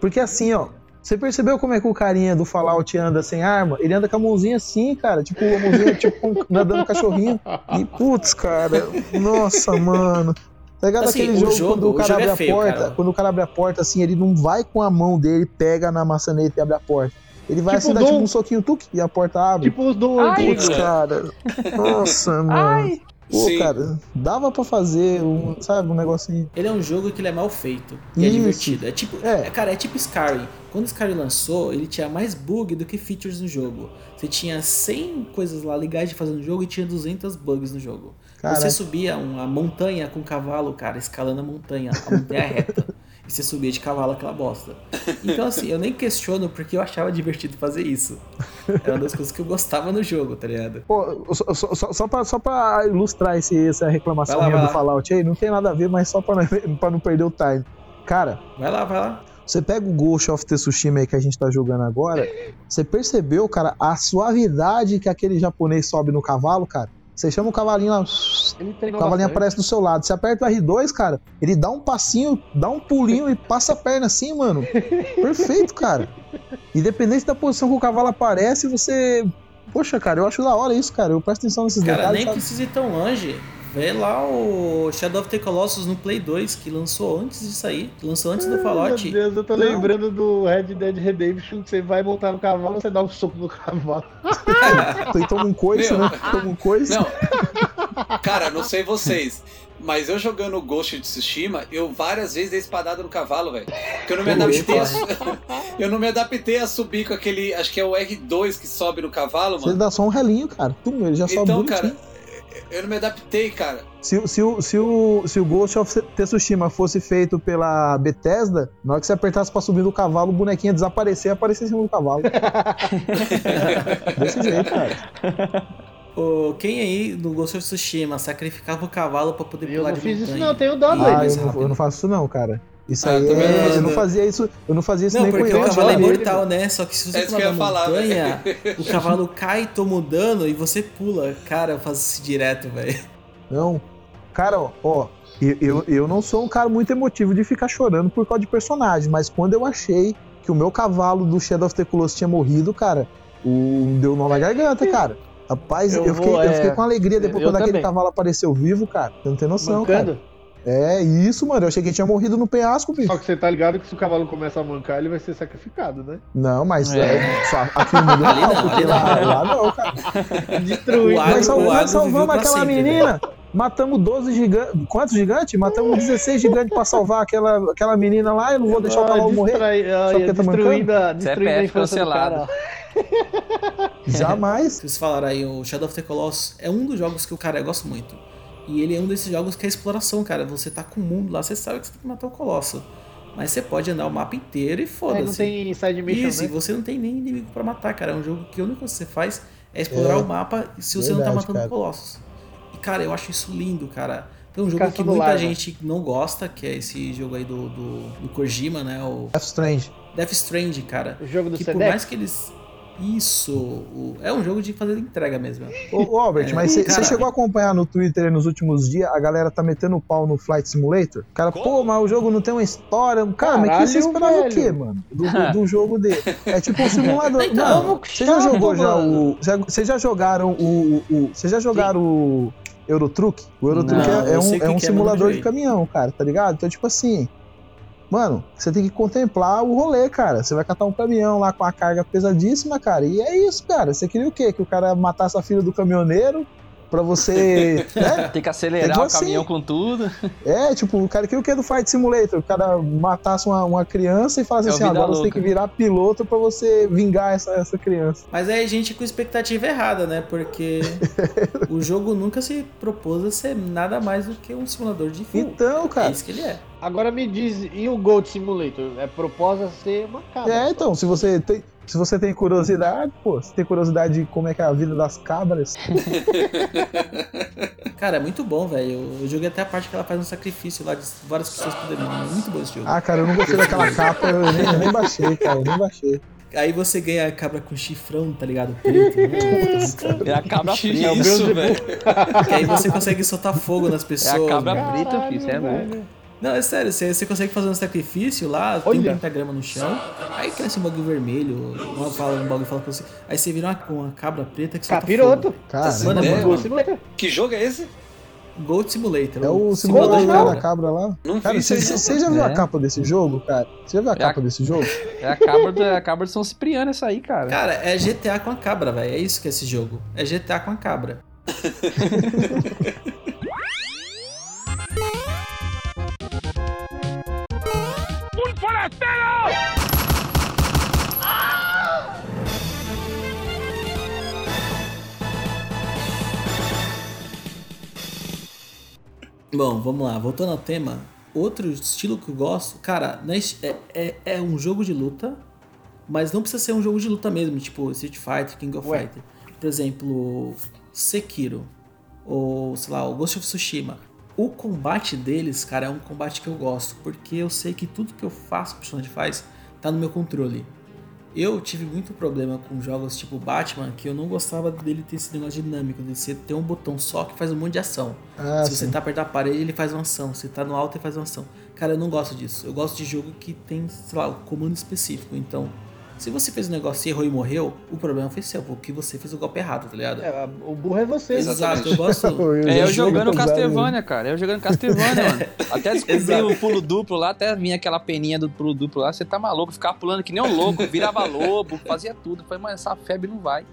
Porque assim, ó, você percebeu como é que o carinha do Fallout anda sem arma? Ele anda com a mãozinha assim, cara, tipo a mãozinha tipo nadando cachorrinho. E putz, cara, nossa, mano. Tá ligado Assim, aquele o jogo, jogo- quando o o cara jogo abre é a feio, porta, cara. quando o cara abre a porta assim, ele não vai com a mão dele, pega na maçaneta e abre a porta. Ele vai Tipo assim, dá Dom. tipo um soquinho tuque e a porta abre. Tipo os do Ai, Putz, cara. Nossa, mano. Pô, Sim. cara, dava pra fazer um, sabe, um negocinho. Ele é um jogo que ele é mal feito e é Isso. divertido. É tipo, É. é, cara, é tipo Skyrim. Quando Skyrim lançou, ele tinha mais bug do que features no jogo. Você tinha 100 coisas lá legais de fazer no jogo e tinha 200 bugs no jogo. Cara, Você subia uma montanha com cavalo, cara, escalando a montanha, a montanha reta. E você subia de cavalo aquela bosta. Então, assim, eu nem questiono porque eu achava divertido fazer isso. Era uma das coisas que eu gostava no jogo, tá ligado? Pô, só, só, só, pra, só pra ilustrar esse, essa reclamação lá, do. Fallout aí, não tem nada a ver, mas só pra não, pra não perder o time. Cara, Vai lá, vai lá. você pega o Ghost of Tsushima aí que a gente tá jogando agora, você percebeu, cara, a suavidade que aquele japonês sobe no cavalo, cara? Você chama o cavalinho lá, Ele o cavalinho bastante. aparece do seu lado. Você aperta o R2, cara, ele dá um passinho, dá um pulinho e passa a perna assim, mano. Perfeito, cara. Independente da posição que o cavalo aparece, você. Poxa, cara, eu acho da hora isso, cara. Eu presto atenção nesses Cara, detalhes. nem sabe? precisa ir tão longe. Vê lá o Shadow of the Colossus no Play 2, que lançou antes de sair. Lançou antes do Fallout. Meu Deus, eu tô Não. lembrando do Red Dead Redemption que você vai montar no cavalo, você dá um soco no cavalo. E toma um coice, Meu. né? Toma um coice. Não. Cara, não sei vocês. Mas eu jogando Ghost de Tsushima, eu várias vezes dei espadada no cavalo, velho. Porque eu não me adaptei a, Eu não me adaptei a subir com aquele. Acho que é o R2 que sobe no cavalo, Você mano. dá só um relinho, cara. Tum, ele já sobe Então, bonitinho. Eu não me adaptei, cara. Se, o- se, o, se, o, se o Ghost of Tsushima fosse feito pela Bethesda, na hora que você apertasse pra subir no cavalo, o bonequinho ia desaparecer e aparecer em cima do cavalo. Desse jeito, cara. Ô, quem aí no Ghost of Tsushima sacrificava o cavalo pra poder Eu pular não de fiz isso não, eu tenho dó Ah, dele. Ah, eu não, eu não faço isso não, cara. Isso Ah, aí também é, não eu não fazia isso, eu não fazia isso Não, nem com porque o Yoshi. cavalo é olha. imortal, né? Só que se você É isso pular que eu da ia falar, montanha, o cavalo cai e toma o dano e você pula. Cara, eu faço isso direto, velho. Não. Cara, ó, ó, eu, eu, eu não sou um cara muito emotivo de ficar chorando por causa de personagem, mas quando eu achei que o meu cavalo do Shadow of the Colossus tinha morrido, cara, o deu nó na garganta, cara. Rapaz, eu, Eu fiquei, vou, eu é, fiquei com alegria depois eu quando aquele também. cavalo apareceu vivo, cara. Você não tem noção, Mancando. cara. É isso, mano. Eu achei que ele tinha morrido no penhasco, bicho. Só que você tá ligado que se o cavalo começa a mancar, ele vai ser sacrificado, né? Não, mas É. é. só aqui no mundo Ali real, não, porque lá, não. lá não, cara. Agro- Nós, salvamos pra aquela sempre, menina. Matamos 12 gigantes. Quantos gigantes? Matamos 16 gigantes pra salvar aquela, aquela menina lá. Eu não vou deixar o cavalo morrer. Ah, Só porque tá destruindo, a, destruindo a CPF infância do cancelado. cara. Jamais. Vocês falaram aí, o Shadow of the Colossus é um dos jogos que o cara eu gosto muito. E ele é um desses jogos que é exploração, cara. Você tá com o mundo lá, você sabe que você tem que matar o Colosso. Mas você pode andar o mapa inteiro e É, não foda-se. tem side mission, Isso, e né? você não tem nem inimigo pra matar, cara. É um jogo que a única coisa que você faz é explorar É, o mapa se você não tá verdade, matando cara. colossos. E, cara, eu acho isso lindo, cara. Tem um jogo que muita larva. gente não gosta, que é esse jogo aí do, do, do Kojima, né? O Death Strange. Death Strand, cara. O jogo do Que por Sedex. mais que eles. Isso. o- É um jogo de fazer entrega mesmo. Ô, ô, Albert, É, mas você chegou a acompanhar no Twitter nos últimos dias a galera tá metendo pau no Flight Simulator? Cara, pô, mas o jogo não tem uma história. Cara, mas que você Caralho, esperava o velho. quê, mano? Do, do- do jogo dele. É tipo um simulador. Então, Mano, você já jogou já mano. o. já- Vocês já jogaram o. o Vocês já jogaram o Eurotruck? O Eurotruck Não, é, é um, o é um é, simulador de caminhão, cara, tá ligado? Então, tipo assim. Mano, você tem que contemplar o rolê, cara. Você vai catar um caminhão lá com a carga pesadíssima, cara. E é isso, cara. Você queria o quê? Que o cara matasse a filha do caminhoneiro pra você. né? Tem que acelerar Então, o caminhão assim, com tudo. É, tipo, o cara queria o quê do Fight Simulator? O cara matasse uma, uma criança e falasse É assim: "Ah, agora você tem louca. que virar piloto pra você vingar essa, essa criança. Mas aí gente com expectativa errada, né? Porque o jogo nunca se propôs a ser nada mais do que um simulador de full. Então, É cara. isso que ele é. Agora me diz, e o Gold Simulator? É proposta ser uma cabra. É, então, se você tem. Se você tem curiosidade, pô, se tem curiosidade de como é que é a vida das cabras, Cara, é muito bom, velho. Eu, joguei até a parte que ela faz um sacrifício lá de várias pessoas pro demônio. É muito bom esse jogo. ah, cara, eu não gostei daquela capa, eu nem, eu nem baixei, cara, eu nem baixei. Aí você ganha a cabra com chifrão, tá ligado? Preto. né? É a cabra Que preta. isso, velho? E aí você consegue soltar fogo nas É pessoas. a cabra mano. preta, filho. Você é louco. Não, é sério, você, você consegue fazer um sacrifício lá, tem um Olha. pentagrama no chão, aí cresce um bagulho vermelho, uma fala, um bagulho fala pra você. Aí você vira uma, uma cabra preta que solta Capiroto. fogo. Cara, Mano, é É, mano. Simulator. Que jogo é esse? Gold Simulator. é o simulador da cabra. cabra lá. Não Cara, você já viu a É. capa desse jogo, cara? Você já viu a É a- capa desse jogo? É a cabra, do, é a cabra de São Cipriano essa aí, cara. Cara, é GTA com a cabra, velho. É isso que é esse jogo. É GTA com a cabra. Bom, vamos lá. Voltando ao tema. Outro estilo que eu gosto, cara, é, é, é, é um jogo de luta, mas não precisa ser um jogo de luta mesmo, tipo Street Fighter, King of Ué. Fighter. Por exemplo, Sekiro, ou sei lá, o Ghost of Tsushima. O combate deles, cara, é um combate que eu gosto, porque eu sei que tudo que eu faço, o personagem faz, tá no meu controle. Eu tive muito problema com jogos tipo Batman, que eu não gostava dele ter esse negócio dinâmico, de você ter um botão só que faz um monte de ação. Ah, Se você sim. tá perto da parede, ele faz uma ação. Se tá no alto, ele faz uma ação. Cara, eu não gosto disso. Eu gosto de jogo que tem, sei lá, um comando específico. Então, se você fez um negócio e errou e morreu, o problema foi seu, porque você fez o golpe errado, tá ligado? É, o burro é você. Exato, eu gosto. É eu jogando pesado, Castlevania, cara. Eu jogando Castlevania, mano. Até descobri o pulo duplo lá, até vinha aquela peninha do pulo duplo lá. Você tá maluco, ficava pulando que nem um louco, virava lobo, fazia tudo. Falei, mas essa febre não vai.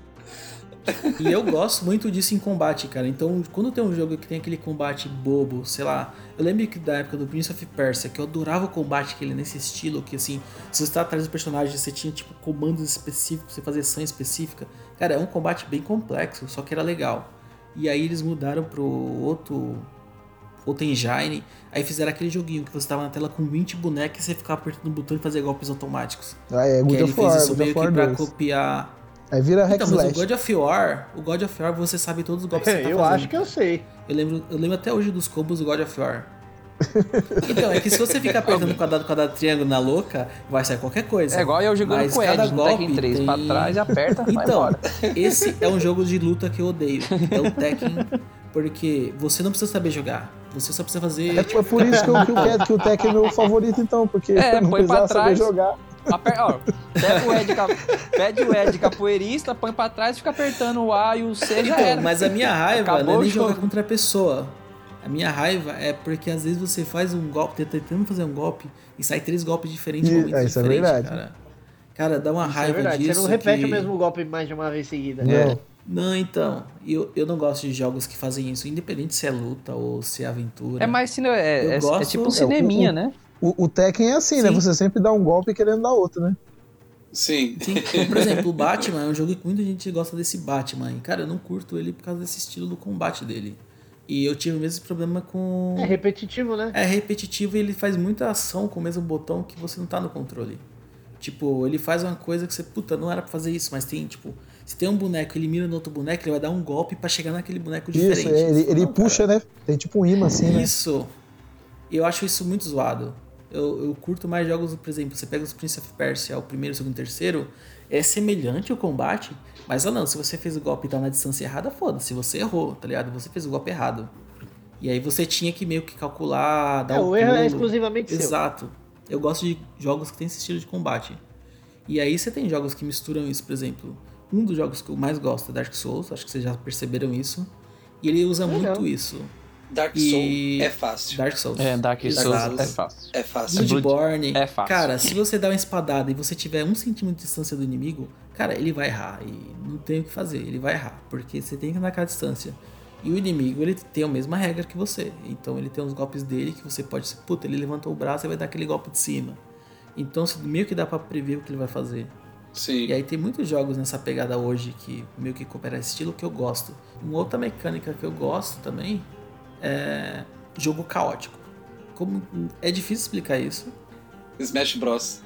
E eu gosto muito disso em combate, cara. Então, quando tem um jogo que tem aquele combate bobo, sei lá. Eu lembro que da época do Prince of Persia, que eu adorava o combate que ele nesse estilo, que assim, se você tá atrás do personagem, você tinha tipo comandos específicos, você fazer ação específica. Cara, é um combate bem complexo, só que era legal. E aí eles mudaram pro outro. Outro engine. Aí fizeram aquele joguinho que você tava na tela com 20 bonecos e você ficava apertando o botão e fazia golpes automáticos. Ah, é God ele of fez War, isso God meio que pra 2. copiar. Aí vira Hack Então, mas o. God of War, o God of War, você sabe todos os golpes que você tá eu fazendo. acho que eu sei. Eu lembro, eu lembro até hoje dos combos do God of War. então, é que se você ficar apertando quadrado, quadrado, triângulo na louca, vai sair qualquer coisa. É igual eu jogando com o cada Ed no Tekken golpe 3. tem- Pra trás, aperta, vai Então, embora. esse é um jogo de luta que eu odeio. É o Tekken, porque você não precisa saber jogar. Você só precisa fazer. É, tipo, é por isso que, eu, que, o, Cat- que o Tech é meu favorito, então, porque É, eu não põe pra precisava saber trás. jogar. Aper... Ó, pega o Ed, ca- pede o Ed capoeirista, põe pra trás, fica apertando o A e o C já Então, era. mas a minha raiva Acabou não é o nem jogo. jogar contra a pessoa. A minha raiva é porque às vezes você faz um golpe, tá tentando fazer um golpe e sai três golpes diferentes em E- momentos é, isso é diferentes, verdade. cara. Cara, dá uma Isso é raiva verdade. disso. Você não repete que- o mesmo golpe mais de uma vez seguida. Não. Não, então, eu, eu não gosto de jogos que fazem isso, independente se é luta ou se é aventura. É mais cine... é, é, é gosto- tipo é, um o- cineminha, o- né? O, o Tekken é assim, né? Sim. Você sempre dá um golpe querendo dar outro, né? Sim. Sim, por exemplo, o Batman é um jogo que muita gente gosta desse Batman. E, cara, eu não curto ele por causa desse estilo do combate dele. E eu tive o mesmo problema com. É repetitivo, né? É repetitivo e ele faz muita ação com o mesmo botão que você não tá no controle. Tipo, ele faz uma coisa que você, puta, não era pra fazer isso, mas tem, tipo, se tem um boneco, ele mira no outro boneco, ele vai dar um golpe pra chegar naquele boneco diferente. Isso, é, ele, ele Não, puxa, né? Tem tipo um imã assim, né? Isso. Eu acho isso muito zoado. Eu, eu curto mais jogos, por exemplo, você pega os Prince of Persia, o primeiro, o segundo, o terceiro, é semelhante o combate, mas ah não, se você fez o golpe e tá na distância errada, foda-se, você errou, tá ligado? Você fez o golpe errado. E aí você tinha que meio que calcular, dar É, o o erro é pulo. exclusivamente seu. Exato. Eu gosto de jogos que tem esse estilo de combate. E aí você tem jogos que misturam isso, por exemplo. Um dos jogos que eu mais gosto é Dark Souls, acho que vocês já perceberam isso. E ele usa Legal. muito isso. Dark E- Souls é fácil. Dark Souls. É, Dark Souls Exato. é fácil. É fácil. Bloodborne. É fácil. Cara, se você der uma espadada e você tiver um centímetro de distância do inimigo, cara, ele vai errar. E não tem o que fazer, ele vai errar. Porque você tem que andar com a distância. E o inimigo, ele tem a mesma regra que você. Então ele tem os golpes dele que você pode ser. Puta, ele levantou o braço e vai dar aquele golpe de cima. Então meio que dá pra prever o que ele vai fazer. Sim. E aí tem muitos jogos nessa pegada hoje que meio que coopera esse estilo que eu gosto. Uma outra mecânica que eu gosto também é jogo caótico. Como é difícil explicar isso. Smash Bros.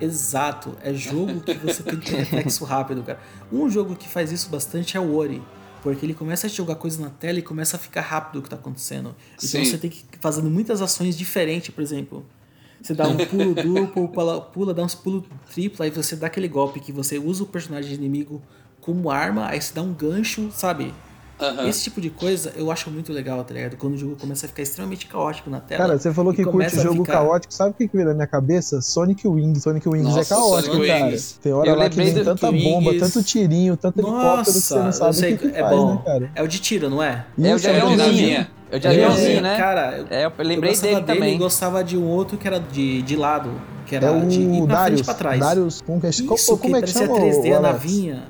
Exato, é jogo que você tem que ter reflexo rápido, cara. Um jogo que faz isso bastante é o Ori. Porque ele começa a jogar coisas na tela e começa a ficar rápido o que tá acontecendo. Então Sim. você tem que ir fazendo muitas ações diferentes, por exemplo. Você dá um pulo duplo, pula, pula, dá uns pulos triplo, aí você dá aquele golpe que você usa o personagem inimigo como arma, aí você dá um gancho, sabe? Aham. Esse tipo de coisa eu acho muito legal, tá ligado? Quando o jogo começa a ficar extremamente caótico na tela. Cara, você falou que curte jogo ficar- caótico, sabe o que que veio na minha cabeça? Sonic Wings. Sonic Wings Nossa, é caótico, Sonic cara. Wings. Tem hora Eu lá que lembrei vem tanta Wings. bomba, tanto tirinho, tanto helicóptero que você não Nossa, sabe eu sei o que, que é faz, bom. né, cara? É o de tiro, não é? É o Isso, de é de aviãozinho. navinha. É o de É, aviãozinho, É, né? Cara, eu, É, eu eu lembrei gostava dele dele também. e gostava de um outro que era de, de lado. Que era É de ir o pra frente Darius. e pra trás. Darius, como que é, Isso, como, como é que parecia chama? 3D o a Alex? navinha.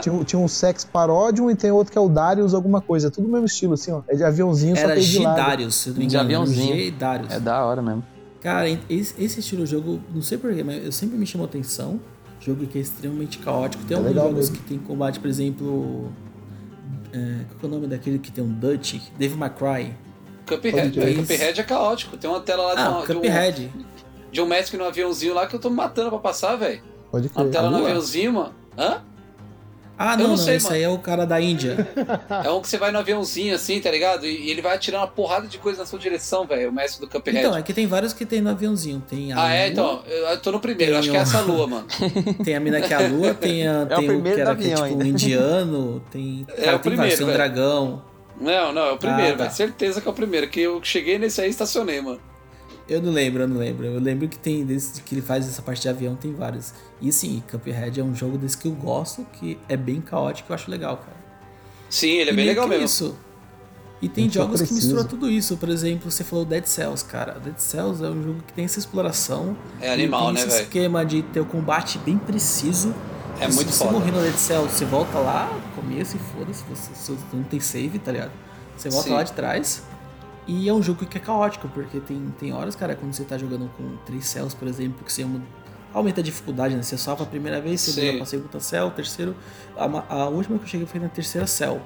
Tinha, tinha um Sex Parodium e tem outro que é o Darius alguma coisa. É tudo o mesmo estilo, assim, ó. É de aviãozinho, só Era que é de lado. G-Darius, se eu não me De engano. aviãozinho. G-Darius. É da hora mesmo. Cara, esse, esse estilo de jogo, não sei porquê, mas eu sempre me chamou atenção. Jogo que é extremamente caótico. Tem É alguns jogos mesmo. que tem combate, por exemplo. É, qual é o nome daquele que tem um Dutch? Dave McCry. Cuphead. É. Cuphead é caótico. Tem uma tela lá de, Ah, uma, de, um, Cuphead. de um Magic no aviãozinho lá que eu tô me matando pra passar, velho. Pode Uma crer. tela no aviãozinho, mano. Hã? Ah, Eu não, não não, sei, esse mano. aí é o cara da Índia. É um que você vai no aviãozinho assim, tá ligado? E, ele vai atirando uma porrada de coisa na sua direção, velho. O mestre do Cuphead. Então, é que tem vários que tem no aviãozinho. Tem a ah, é? Então, eu tô no primeiro. Tem Acho que é um- essa lua, mano. Tem a mina que é a lua, tem, a, o tem o, primeiro que era que é, tipo um ainda. indiano, tem. É Cara, o tem primeiro, vários, tem um dragão. Não, não, é o primeiro, Ah, tá. velho. Certeza que é o primeiro. Que eu cheguei nesse aí e estacionei, mano. Eu não lembro, eu não lembro. Eu lembro que tem desse que ele faz essa parte de avião, tem vários. E sim, Cuphead é um jogo desse que eu gosto, que é bem caótico, eu acho legal, cara. Sim, ele é E bem legal mesmo. Isso. E tem Muito jogos que misturam tudo isso. Por exemplo, você falou Dead Cells, cara. Dead Cells é um jogo que tem essa exploração. É animal, tem né, esse velho? esquema de ter o combate bem preciso. É muito se você foda. morrer no Dead Cells, você volta lá no começo e foda-se, você, você não tem save, tá ligado? Você volta Sim. lá de trás. E é um jogo que é caótico, porque tem, tem horas, cara, quando você tá jogando com três cells, por exemplo, que você aumenta a dificuldade, né? Você salva a primeira vez, você Sim. muda pra segunda cell, terceiro. A, a última que eu cheguei foi na terceira cell.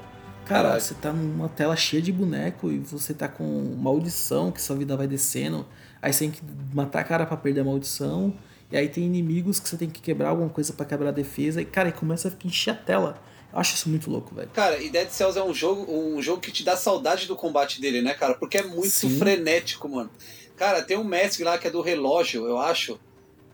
Cara, você tá numa tela cheia de boneco e você tá com maldição, que sua vida vai descendo. Aí você tem que matar a cara pra perder a maldição. E aí tem inimigos que você tem que quebrar alguma coisa pra quebrar a defesa. E, cara, e começa a ficar encher a tela. Eu acho isso muito louco, velho. Cara, e Dead Cells é um jogo, um jogo que te dá saudade do combate dele, né, cara? Porque é muito Sim. frenético, mano. Cara, tem um mestre lá que é do relógio, eu acho.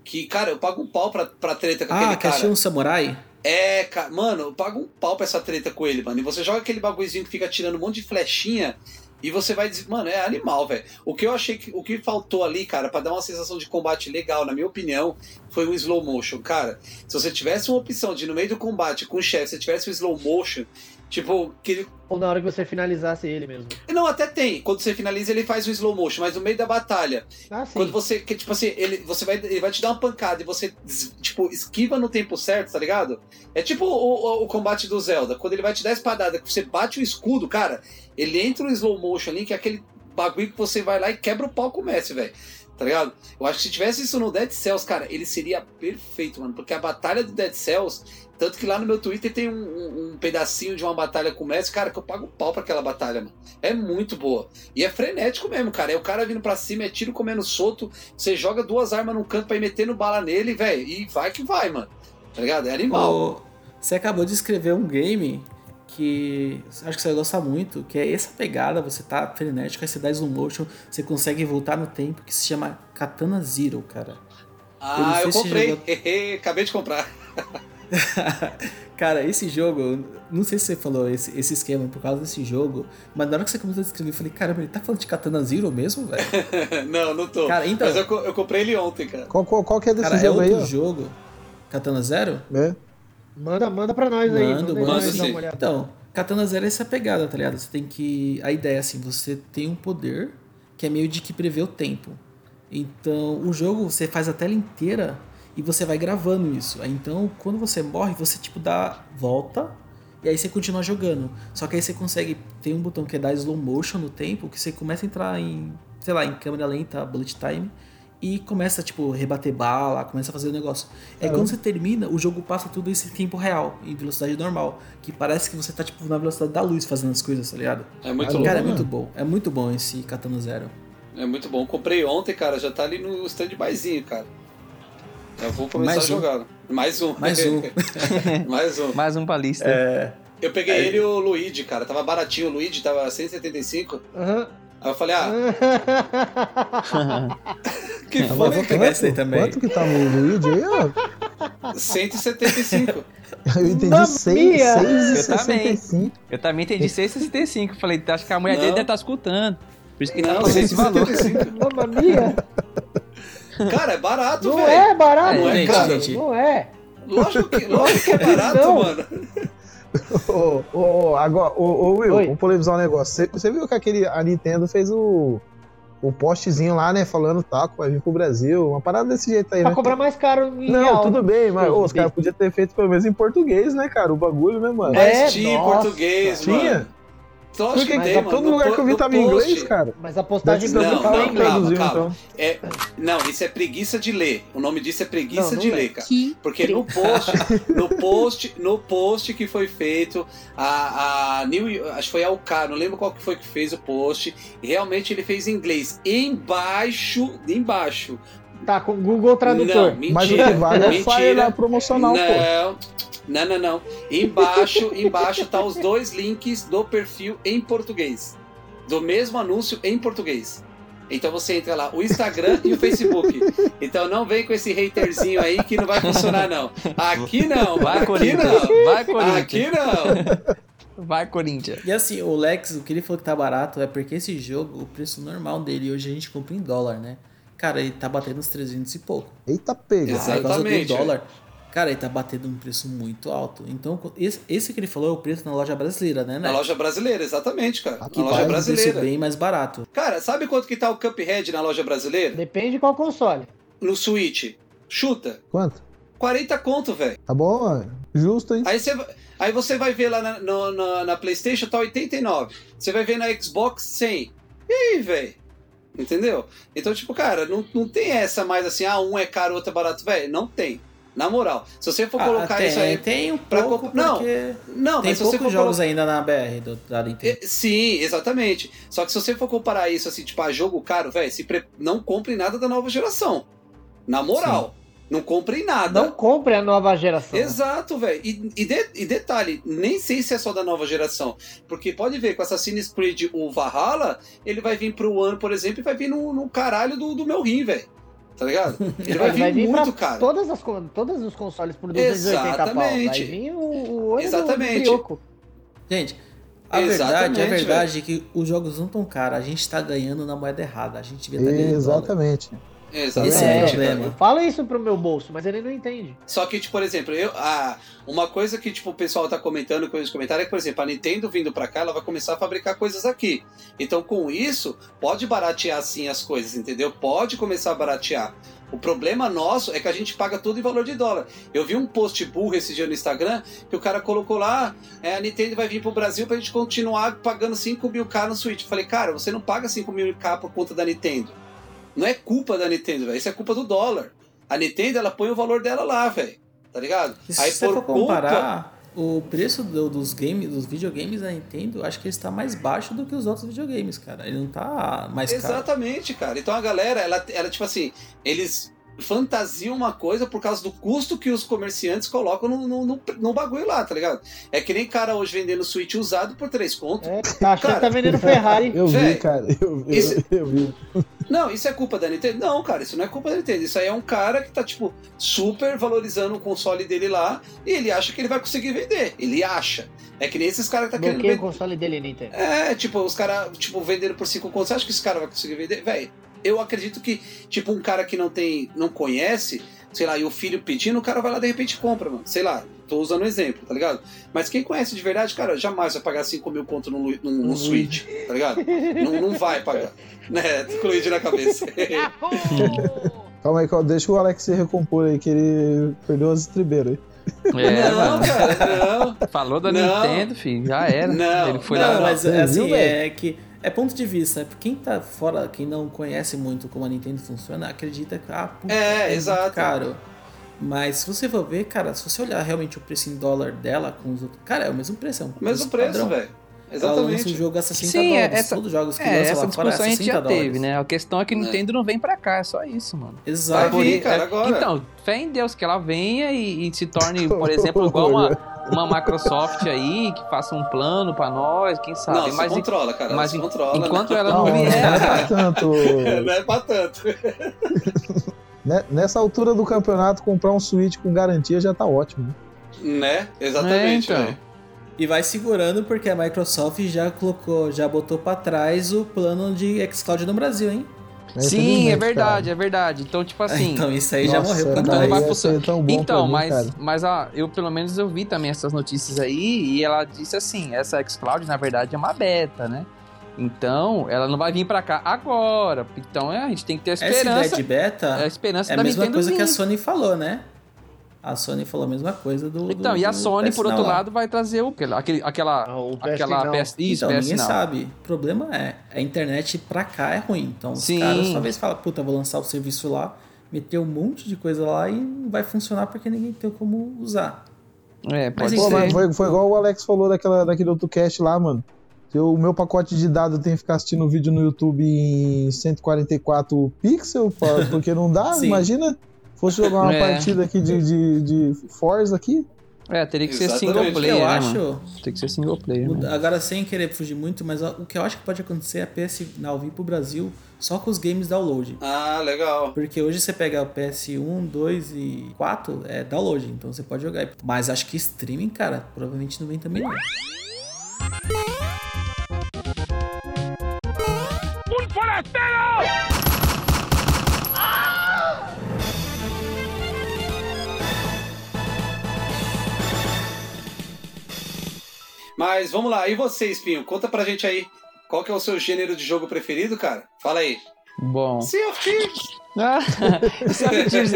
Que, cara, eu pago um pau pra, pra treta com Ah, aquele que cara. achei um samurai? É, cara, mano, eu pago um pau pra essa treta com ele, mano. E você joga aquele bagulhozinho que fica tirando um monte de flechinha e você vai dizer, mano, é animal, velho. O que eu achei que o que faltou ali, cara, pra dar uma sensação de combate legal, na minha opinião, foi um slow motion, cara. Se você tivesse uma opção de no meio do combate com o chefe, você tivesse um slow motion, tipo, que ele Ou na hora que você finalizasse ele mesmo. não, até tem. Quando você finaliza, ele faz o slow motion, mas no meio da batalha, Ah, sim. quando você, que, tipo assim, ele, você vai, ele vai te dar uma pancada e você, tipo, esquiva no tempo certo, tá ligado? É tipo o, o- o combate do Zelda. Quando ele vai te dar a espadada, que você bate o escudo, cara, ele entra no slow motion ali, que é aquele bagulho que você vai lá e quebra o pau com o Messi, velho. Tá ligado? Eu acho que se tivesse isso no Dead Cells, cara, ele seria perfeito, mano. Porque a batalha do Dead Cells, tanto que lá no meu Twitter tem um, um- um pedacinho de uma batalha com o Messi, cara, que eu pago pau pra aquela batalha, mano. É muito boa. E é frenético mesmo, cara. É o cara vindo pra cima, é tiro comendo solto. Você joga duas armas no canto pra ir metendo bala nele, velho. E vai que vai, mano. Tá ligado? É animal. Você acabou de escrever um game que acho que você vai gostar muito, que é essa pegada, você tá frenético, aí você dá slow motion, você consegue voltar no tempo, que se chama Katana Zero, cara. Ah, eu eu comprei. jogou- Acabei de comprar. cara, esse jogo, não sei se você falou esse, esse esquema por causa desse jogo, mas na hora que você começou a descrever, eu falei, caramba, ele tá falando de Katana Zero mesmo, velho? não, não tô. Cara, então- Mas eu, eu comprei ele ontem, cara. Qual, qual, qual que é desse Cara, é jogo aí, outro ó? jogo. Katana Zero? É. Manda, manda pra nós aí. Mando, manda aí nós dar sim. uma olhada. Então, Katana Zero é essa pegada, tá ligado? Você tem que. A ideia é assim: você tem um poder que é meio de que prevê o tempo. Então, o jogo você faz a tela inteira e você vai gravando isso. Aí, Então, quando você morre, você tipo dá volta e aí você continua jogando. Só que aí você consegue. Tem um botão que é dar slow motion no tempo, que você começa a entrar em, sei lá, em câmera lenta, bullet time. E começa, tipo, rebater bala, começa a fazer o negócio. Aí Caramba. quando você termina, o jogo passa tudo isso em tempo real, em velocidade normal. Que parece que você tá, tipo, na velocidade da luz fazendo as coisas, tá ligado? É muito Cara, louco. Cara, é mano. muito bom. É muito bom esse Katana Zero. É muito bom. Comprei ontem, cara. Já tá ali no stand-byzinho, cara. Eu vou começar Mais a um. jogar. Mais um. Mais um. Mais um. Mais um pra lista. É. Eu peguei ele e o Luigi, cara. Tava baratinho. O Luigi tava 175. Aham. Aí eu falei, ah, que Tá foi? vou pegar esse aí também. Quanto que tá no Luigi aí, ó? 175. Eu entendi Mamma 6, mia! 6 e Eu também. 65. Eu também entendi 6,65. Falei, acho que a mulher Não. dele deve estar escutando. Por isso que ele tá Não, falando esse valor. 175. Mamma mia! Cara, é barato, Não velho. é barato, Não é, gente, cara. gente. Não é. Lógico que, lógico que é barato, Não. mano. Ô, ô, ô, agora, ô, ô Will, Oi. vamos polemizar um negócio. Você, viu que aquele, a Nintendo fez o, o postzinho lá, né? Falando taco, vai vir pro Brasil. Uma parada desse jeito aí, Pra né? cobrar mais caro em Não, real. tudo bem, mas ô, os caras podiam ter feito pelo menos em português, né, cara? O bagulho, né, mano? É, Mas tinha em português, Tinha? mano. Lógico Porque que tem, a mano. todo No lugar que eu vi tava em post- inglês, cara. Mas a postagem Não, Não, não, não, calma, traduziu, calma. então. É, não, isso é preguiça de ler. O nome disso é preguiça Não, não de é. ler, cara. Que Porque no post, no post, no post que foi feito, a, a New, acho que foi a UK, não lembro qual que foi que fez o post. e Realmente ele fez em inglês. Embaixo, embaixo. Tá com Google Tradutor. Não, mentira. Mas o que vale é o lá promocional, pô. Não, não, não. Embaixo, embaixo tá os dois links do perfil em português. Do mesmo anúncio em português. Então você entra lá, o Instagram e o Facebook. Então não vem com esse haterzinho aí que não vai funcionar, não. Aqui não, Vai, aqui Corinthians. não. Vai, Corinthians. Aqui não. Vai, Corinthians. E assim, o Lex, o que ele falou que tá barato é porque esse jogo, o preço normal dele, hoje a gente compra em dólar, né? Cara, ele tá batendo uns 300 e pouco. Eita pega. Exato. Por causa do Exatamente, dólar. Cara, ele tá batendo um preço muito alto. Então, esse, esse que ele falou é o preço na loja brasileira, né? Na né? loja brasileira, exatamente, cara. Aqui Na loja vai, Um preço brasileira. bem mais barato. Cara, sabe quanto que tá o Cuphead na loja brasileira? Depende de qual console. No Switch. Chuta. Quanto? 40 conto, velho. Tá bom. Justo, hein? Aí você, vai- aí você vai ver lá na, no- na, na PlayStation, tá 89. Você vai ver na Xbox 100. E aí, velho? Entendeu? Então, tipo, cara, não, não tem essa mais assim, ah, um é caro, outro é barato. Velho, não tem. Na moral. Se você for colocar Ah, tem, isso aí. tem um pra pouco, não, porque Não, tem mas se você poucos for jogos colocar. ainda na BR do, da Nintendo. Sim, exatamente. Só que se você for comparar isso assim, tipo, a jogo caro, velho, se pre- não compre nada da nova geração. Na moral. Não compre nada. Não compre a nova geração. Exato, velho. E, e, de- e detalhe, nem sei se é só da nova geração. Porque pode ver, com Assassin's Creed o Valhalla, ele vai vir pro ano, por exemplo, e vai vir no, no caralho do, do meu rim, velho. Tá ligado? Ele vai Ele vir muito, cara. Todas as, todos os consoles por 280 pau. Vai Exatamente. vir o, o olho Exatamente. do brioco. Gente, a Exatamente, verdade, a verdade é que os jogos não tão caros. A gente tá ganhando na moeda errada. A gente devia estar ganhando em dólar. Exatamente. Esse é o problema. Eu falo isso pro meu bolso, mas ele não entende. Só que, tipo, por exemplo, eu, a, uma coisa que tipo, o pessoal tá comentando com os comentários é que, por exemplo, a Nintendo vindo pra cá, ela vai começar a fabricar coisas aqui. Então, com isso, pode baratear sim as coisas, entendeu? Pode começar a baratear. O problema nosso é que a gente paga tudo em valor de dólar. Eu vi um post burro esse dia no Instagram que o cara colocou lá: é, a Nintendo vai vir pro Brasil pra gente continuar pagando 5 mil K no Switch. Eu falei, cara, você não paga 5 mil K por conta da Nintendo. Não é culpa da Nintendo, velho. Isso é culpa do dólar. A Nintendo, ela põe o valor dela lá, velho. Tá ligado? E se você for comparar, o preço do- dos games, dos videogames da Nintendo, acho que ele está mais baixo do que os outros videogames, cara. Ele não tá mais caro. Exatamente, cara. Então a galera, ela, ela tipo assim, eles fantasiam uma coisa por causa do custo que os comerciantes colocam no, no, no, no bagulho lá, tá ligado? É que nem cara hoje vendendo Switch usado por 3 conto. É, tá achando Cara. que tá vendendo Ferrari. Eu vi, cara. Eu, eu, esse- eu vi. Não, isso é culpa da Nintendo? Não, cara, isso não é culpa da Nintendo. Isso aí é um cara que tá, tipo, super valorizando o console dele lá e ele acha que ele vai conseguir vender. Ele acha. É que nem esses caras que tá querendo Bloqueia o console dele, Nintendo. É, tipo, os caras, tipo, vendendo por 5 contos. Você acha que esse cara vai conseguir vender? Véi, eu acredito que, tipo, um cara que não tem, não conhece, sei lá, e o filho pedindo, o cara vai lá de repente e compra, mano. Sei lá, tô usando um exemplo, tá ligado? Mas quem conhece de verdade, cara, jamais vai pagar 5 mil conto num, num, num Switch, tá ligado? não, não vai pagar. Né, tô com o Luigi na cabeça. Calma aí, calma, deixa o Alex se recompor aí, que ele perdeu as estribeiras aí. É, não, mano. cara, não. Falou da Não. Nintendo, filho, já era. Não, Ele foi não, lá. Mas assim, viu, é que é ponto de vista. É quem tá fora, quem não conhece muito como a Nintendo funciona, acredita que ah, puta, É, muito exato. caro. Mas se você for ver, cara, se você olhar realmente o preço em dólar dela com os outros. Cara, é o mesmo preço. É um Mesmo preço, padrão. velho. Ela lança o Exatamente. jogo a 60 Sim, é, dólares. essa- Todos os jogos que É, lançam essa lá fora é discussão a gente 60 já dólares. teve, né? A questão é que Nintendo não vem pra cá, é só isso, mano. Exato. Vai vir, Por- cara, é- agora. Então, fé em Deus que ela venha e, e se torne, por exemplo, igual uma, uma Microsoft aí, que faça um plano pra nós, quem sabe. Não, se mas controla, cara. mas controla. enquanto né? ela não Não, não vier, é pra tanto. Não é pra tanto. Né, Nessa altura do campeonato, comprar um Switch com garantia já tá ótimo. né? Né? Exatamente, É, então. velho. E vai segurando porque a Microsoft já colocou, já botou pra trás o plano de xCloud no Brasil, hein? sim, é verdade, é verdade. Então, tipo assim. então isso aí já Nossa, morreu pra então trás. Então, mim, mas, cara. mas ah, eu pelo menos eu vi também essas notícias aí e ela disse assim, essa xCloud na verdade é uma beta, né? Então, ela não vai vir pra cá agora. Então, é, a gente tem que ter a Essa ideia esperança, de beta é a esperança é a da mesma Nintendo coisa vir. que a Sony falou, né? A Sony falou a mesma coisa do. Então, do- e a Sony, por outro lá. lado, vai trazer o aquele, aquela Ah, o aquela. PS, isso, então, PS ninguém Now. sabe. O problema é, a internet pra cá é ruim. Então, os Sim. caras talvez falam, puta, vou lançar o serviço lá, meter um monte de coisa lá e não vai funcionar porque ninguém tem como usar. É, pode Pô, ser. mas foi, foi igual o Alex falou daquela, daquele outro cast lá, mano. Eu- O meu pacote de dados tem que ficar assistindo vídeo no YouTube em 144 pixels, porque não dá, imagina. Fosse jogar uma É. partida aqui de, de, de Forza aqui. É, teria que ser Exatamente. single player, eu né, acho, mano? Tem que ser single player, o- agora sem querer fugir muito, mas o que eu acho que pode acontecer é a PS Now vir pro Brasil só com os games download. Ah, legal. Porque hoje você pega o PS1, 2 e 4, é download, então você pode jogar. Mas acho que streaming, cara, provavelmente não vem também não. Mas vamos lá, e você, Espinho? Conta pra gente aí. Qual que é o seu gênero de jogo preferido, cara? Fala aí. Bom. Sea of Thieves. Ah, Thieves.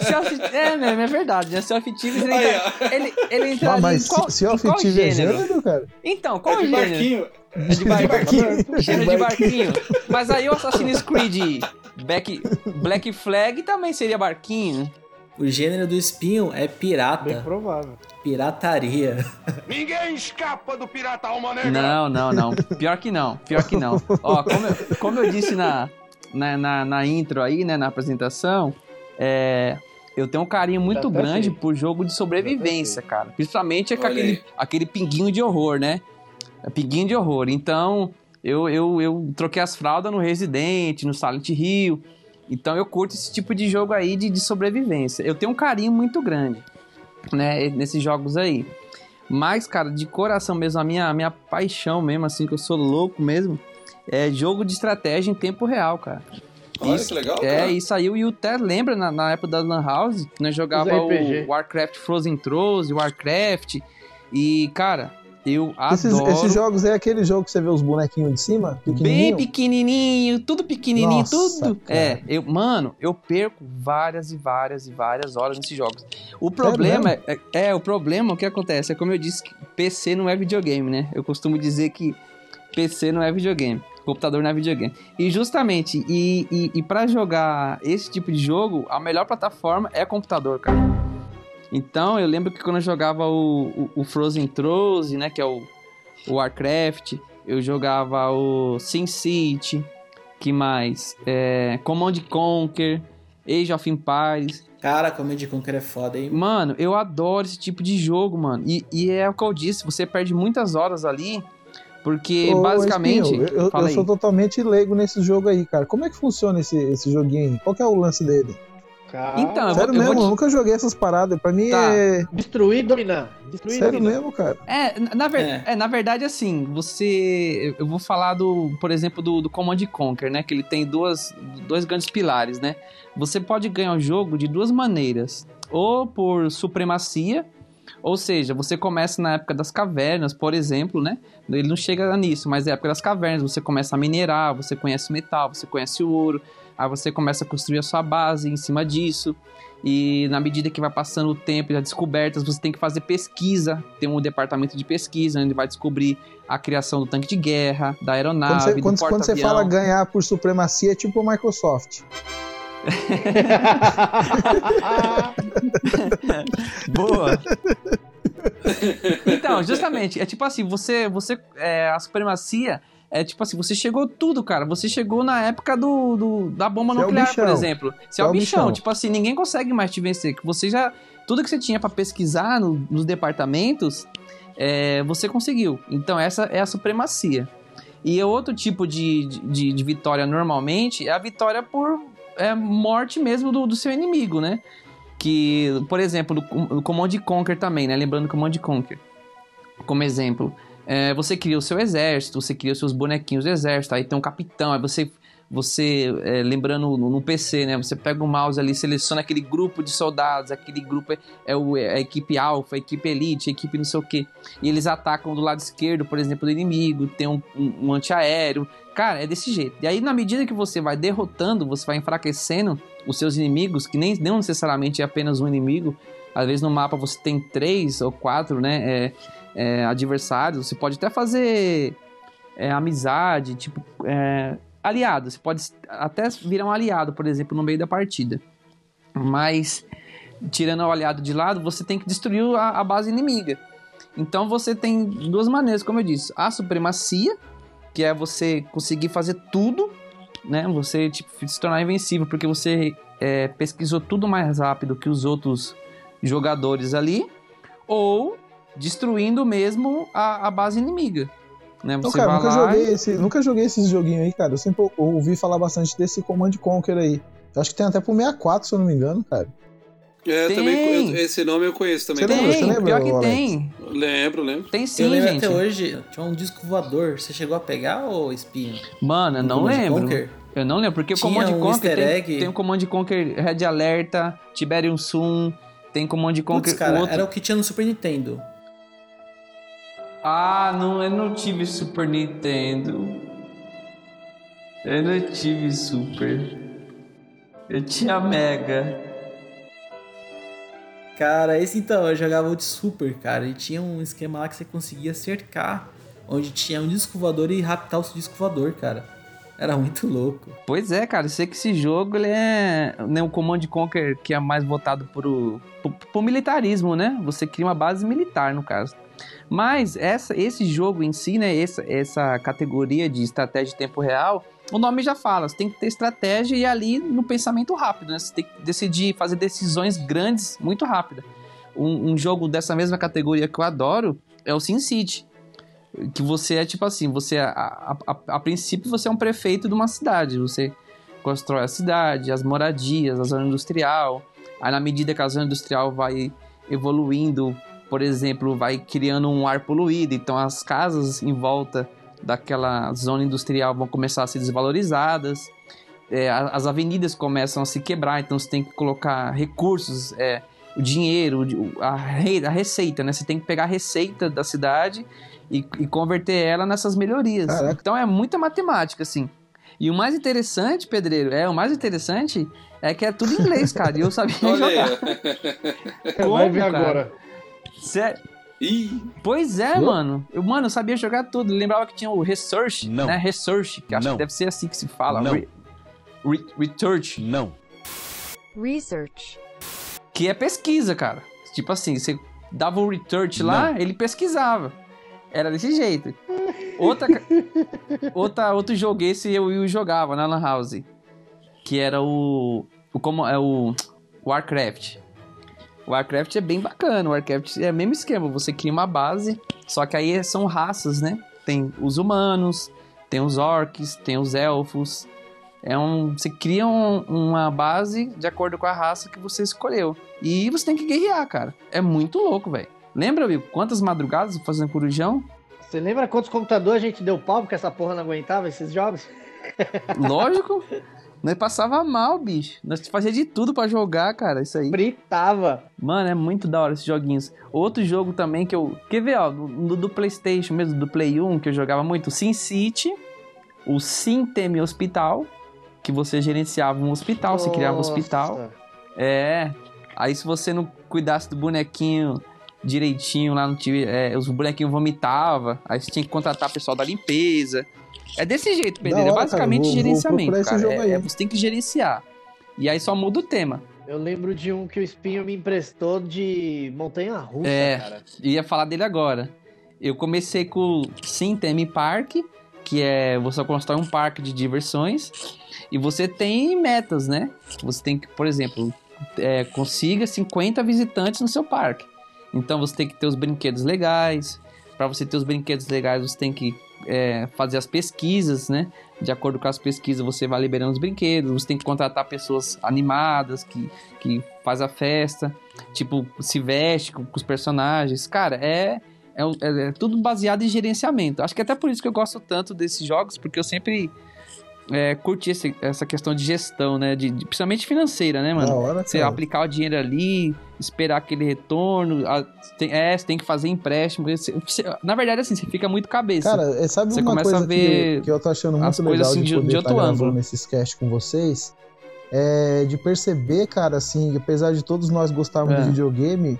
Sea of- É mesmo, é verdade, né? Sea of Thieves, ele, entra- ele, ele Ah, entraria mas em qual, se em qual tiver gênero? gênero, cara. Então, qual É de gênero? barquinho. É de barquinho. barquinho. Gênero de barquinho. Mas aí o Assassin's Creed Back, Black Flag também seria barquinho. O gênero do espinho é Bem pirata, provável. pirataria. Ninguém escapa do pirata alma negra. Não, não, não. Pior que não. Pior que não. Ó, como eu, como eu disse na, na, na, na intro aí, né, na apresentação, é, eu tenho um carinho muito grande por jogo de sobrevivência, cara. Principalmente com Olha aquele, aquele pinguinho de horror, né? É Pinguinho de horror. Então, eu, eu, eu troquei as fraldas no Resident, no Silent Hill. Então, eu curto esse tipo de jogo aí de, de sobrevivência. Eu tenho um carinho muito grande, né, nesses jogos aí. Mas, cara, de coração mesmo, a minha, a minha paixão mesmo, assim, que eu sou louco mesmo, é jogo de estratégia em tempo real, cara. Olha Isso- que legal, É, cara. isso aí o até lembra na, na época da Lan House, nós jogava RPG. o Warcraft Frozen Thrones, Warcraft, e, cara, eu Esses, adoro... esses jogos é aquele jogo que você vê os bonequinhos de cima, Bem pequenininho. pequenininho, tudo pequenininho, Nossa, tudo. cara. É, eu, mano, eu perco várias e várias e várias horas nesses jogos. O problema é, é, é, o problema, o que acontece? É como eu disse, PC não é videogame, né? Eu costumo dizer que PC não é videogame. Computador não é videogame. E justamente, e, e, e para jogar esse tipo de jogo, a melhor plataforma é computador, cara. Então, eu lembro que quando eu jogava o, o, o Frozen Thrones, né, que é o, o Warcraft, eu jogava o SimCity, que mais? É, Command Conquer, Age of Empires. Cara, Command Conquer é foda, hein? Mano, eu adoro esse tipo de jogo, mano. E, e é o que eu disse, você perde muitas horas ali, porque Ô, basicamente... Espinho, eu, eu sou totalmente leigo nesse jogo aí, cara. Como é que funciona esse, esse joguinho aí? Qual que é o lance dele? Cara, Então, Sério eu vou mesmo, eu te- nunca joguei essas paradas. Pra mim Tá. é. Destruir e dominar. Destruir e Sério dominar. mesmo, cara. É, na, na ver- É. é, na verdade, assim, você. Eu vou falar do, por exemplo, do, do Command Conquer, né? Que ele tem duas, dois grandes pilares, né? Você pode ganhar o jogo de duas maneiras. Ou por supremacia, ou seja, você começa na época das cavernas, por exemplo, né? Ele não chega nisso, mas é a época das cavernas. Você começa a minerar, você conhece o metal, você conhece o ouro. Aí você começa a construir a sua base em cima disso. E na medida que vai passando o tempo e as descobertas, você tem que fazer pesquisa. Tem um departamento de pesquisa, onde vai descobrir a criação do tanque de guerra, da Quando aeronave, você, do quando, quando você fala ganhar por supremacia, é tipo a Microsoft. Boa! então, justamente, é tipo assim, você, você, é, a supremacia é tipo assim, você chegou tudo, cara. Você chegou na época do, do- da bomba Você é nuclear, por bichão. exemplo. Você é o bichão. Tipo assim, ninguém consegue mais te vencer. Que você já, tudo que você tinha pra pesquisar no- nos departamentos, é, você conseguiu. Então essa é a supremacia. E outro tipo de, de, de vitória normalmente é a vitória por é, morte mesmo do, do seu inimigo, né? Que, por exemplo, no Command Conquer também, né? Lembrando Command Conquer como exemplo. É, você cria o seu exército, você cria os seus bonequinhos do exército, aí tem um capitão, aí você, você é, lembrando no, no PC, né? Você pega o mouse ali, seleciona aquele grupo de soldados, aquele grupo é, é, o, é a equipe alfa, a equipe elite, a equipe não sei o que. E eles atacam do lado esquerdo, por exemplo, do inimigo, tem um, um, um antiaéreo. Cara, é desse jeito. E aí, na medida que você vai derrotando, você vai enfraquecendo os seus inimigos, que nem não necessariamente é apenas um inimigo. Às vezes no mapa você tem três ou quatro, né? É, é, adversários. Você pode até fazer é, amizade, tipo, é, aliado. Você pode até virar um aliado, por exemplo, no meio da partida. Mas, tirando o aliado de lado, você tem que destruir a, a base inimiga. Então você tem duas maneiras, como eu disse. A supremacia, que é você conseguir fazer tudo, né? Você tipo, se tornar invencível, porque você é, pesquisou tudo mais rápido que os outros jogadores ali. Ou destruindo mesmo a, a base inimiga. Né? Então, Você cara, vai nunca lá joguei, e- esse, nunca joguei esses joguinhos aí, cara. Eu sempre ou- ouvi falar bastante desse Command Conquer aí. Eu acho que tem até pro 64, se eu não me engano, cara. É, Tem. também, eu- esse nome eu conheço também. Você lembra? Tem, Você lembra, pior que Alex? tem. Lembro, lembro. Tem eu sim, lembro gente. até hoje, tinha um disco voador. Você chegou a pegar, ô Espinho? Mano, eu não Command lembro. Conquer? Eu não lembro, porque o Tinha Command um Conquer tem, egg. tem o Command Conquer Red Alerta, Tiberium Sun, tem Command Conquer Putz, cara, outro. era o que tinha no Super Nintendo. Ah, não, eu não tive Super Nintendo. Eu não tive Super. Eu tinha Mega. Cara, esse então, eu jogava o de Super, cara, e tinha um esquema lá que você conseguia cercar, onde tinha um disco voador e raptar o disco voador, cara. Era muito louco. Pois é, cara, eu sei que esse jogo ele é né, o Command Conquer que é mais voltado pro, pro, pro militarismo, né? Você cria uma base militar, no caso. Mas essa, esse jogo em si, né? Essa, essa categoria de estratégia de tempo real, o nome já fala, você tem que ter estratégia e ali no pensamento rápido, né? Você tem que decidir, fazer decisões grandes muito rápido. Um, um jogo dessa mesma categoria que eu adoro é o SimCity que você é tipo assim, você a, a, a, a princípio você é um prefeito de uma cidade, você constrói a cidade, as moradias, a zona industrial. Aí na medida que a zona industrial vai evoluindo, por exemplo, vai criando um ar poluído, então as casas em volta daquela zona industrial vão começar a ser desvalorizadas. É, as avenidas começam a se quebrar, então você tem que colocar recursos, é, o dinheiro, a, re- a receita, né? Você tem que pegar a receita da cidade e, e converter ela nessas melhorias. Caraca. Então é muita matemática, assim. E o mais interessante, Pedreiro, é o mais interessante é que é tudo em inglês, cara. E eu sabia Olha jogar. ó. Como, Vai ver cara? agora. Sério. Ih, Pois é, mano. Eu, mano, eu sabia jogar tudo. Eu lembrava que tinha o Research, Não. né? Research, que acho Não. que deve ser assim que se fala. Não. Re- re- research, Não. Research. que é pesquisa, cara. Tipo assim, você dava o research lá, ele pesquisava. Era desse jeito. Outra, outra, outro jogo esse eu, eu jogava na Lan House. Que era o. o como é o. Warcraft. O Warcraft é bem bacana. O Warcraft é o mesmo esquema. Você cria uma base, só que aí são raças, né? Tem os humanos, tem os orcs, tem os elfos. É um, você cria um- uma base de acordo com a raça que você escolheu. E você tem que guerrear, cara. É muito louco, velho. Lembra, Will, quantas madrugadas fazendo corujão? Você lembra quantos computadores a gente deu pau porque essa porra não aguentava esses jogos? Lógico. Nós passava mal, bicho. Nós fazia de tudo pra jogar, cara, isso aí. Britava. Mano, é muito da hora esses joguinhos. Outro jogo também que eu... Quer ver, ó, do, do Playstation mesmo, do Play 1, que eu jogava muito, Sin City, o Sim Teme Hospital, que você gerenciava um hospital, você criava um hospital. Nossa. É. Aí se você não cuidasse do bonequinho direitinho lá no time, é, os bonequinhos vomitavam, aí você tinha que contratar pessoal da limpeza. É desse jeito, Pedro. É basicamente cara. Vou- vou gerenciamento, esse cara. É- é- você tem que gerenciar. E aí só muda o tema. Eu lembro de um que o Espinho me emprestou de Montanha Russa, É. cara. Ia falar dele agora. Eu comecei com o Sim Theme Park, que é você constrói um parque de diversões e você tem metas, né? Você tem que, por exemplo, é, consiga 50 visitantes no seu parque. Então você tem que ter os brinquedos legais. Para você ter os brinquedos legais, você tem que é, fazer as pesquisas, né? De acordo com as pesquisas, você vai liberando os brinquedos. Você tem que contratar pessoas animadas que, que faz a festa. Tipo, se veste com, com os personagens. Cara, é, é, é- é tudo baseado em gerenciamento. Acho que até por isso que eu gosto tanto desses jogos, porque eu sempre é, curti esse- essa questão de gestão, né? De, de- principalmente financeira, né, mano? hora, Você cara. aplicar o dinheiro ali, esperar aquele retorno. a- tem- é, você tem que fazer empréstimo. você- você- na verdade, assim, você fica muito cabeça. Cara, é, sabe Você uma começa coisa a ver que, que eu tô achando muito legal assim de de- poder de outro ângulo. esses cast com vocês? É de perceber, cara, assim, que apesar de todos nós gostarmos É. de videogame,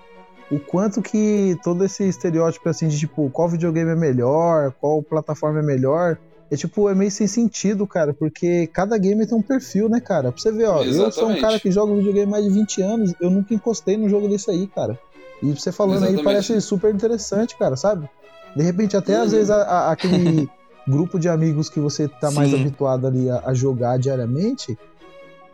o quanto que todo esse estereótipo, assim, de tipo, qual videogame é melhor, qual plataforma é melhor, é tipo, é meio sem sentido, cara, porque cada game tem um perfil, né, cara? Pra você ver, ó, eu sou um Exatamente. cara que joga videogame há mais de 20 anos, eu nunca encostei num jogo desse aí, cara. E você falando aí Exatamente. parece super interessante, cara, sabe? De repente, até às Uhum. vezes a- a- aquele grupo de amigos que você tá mais Sim. habituado ali a, a jogar diariamente,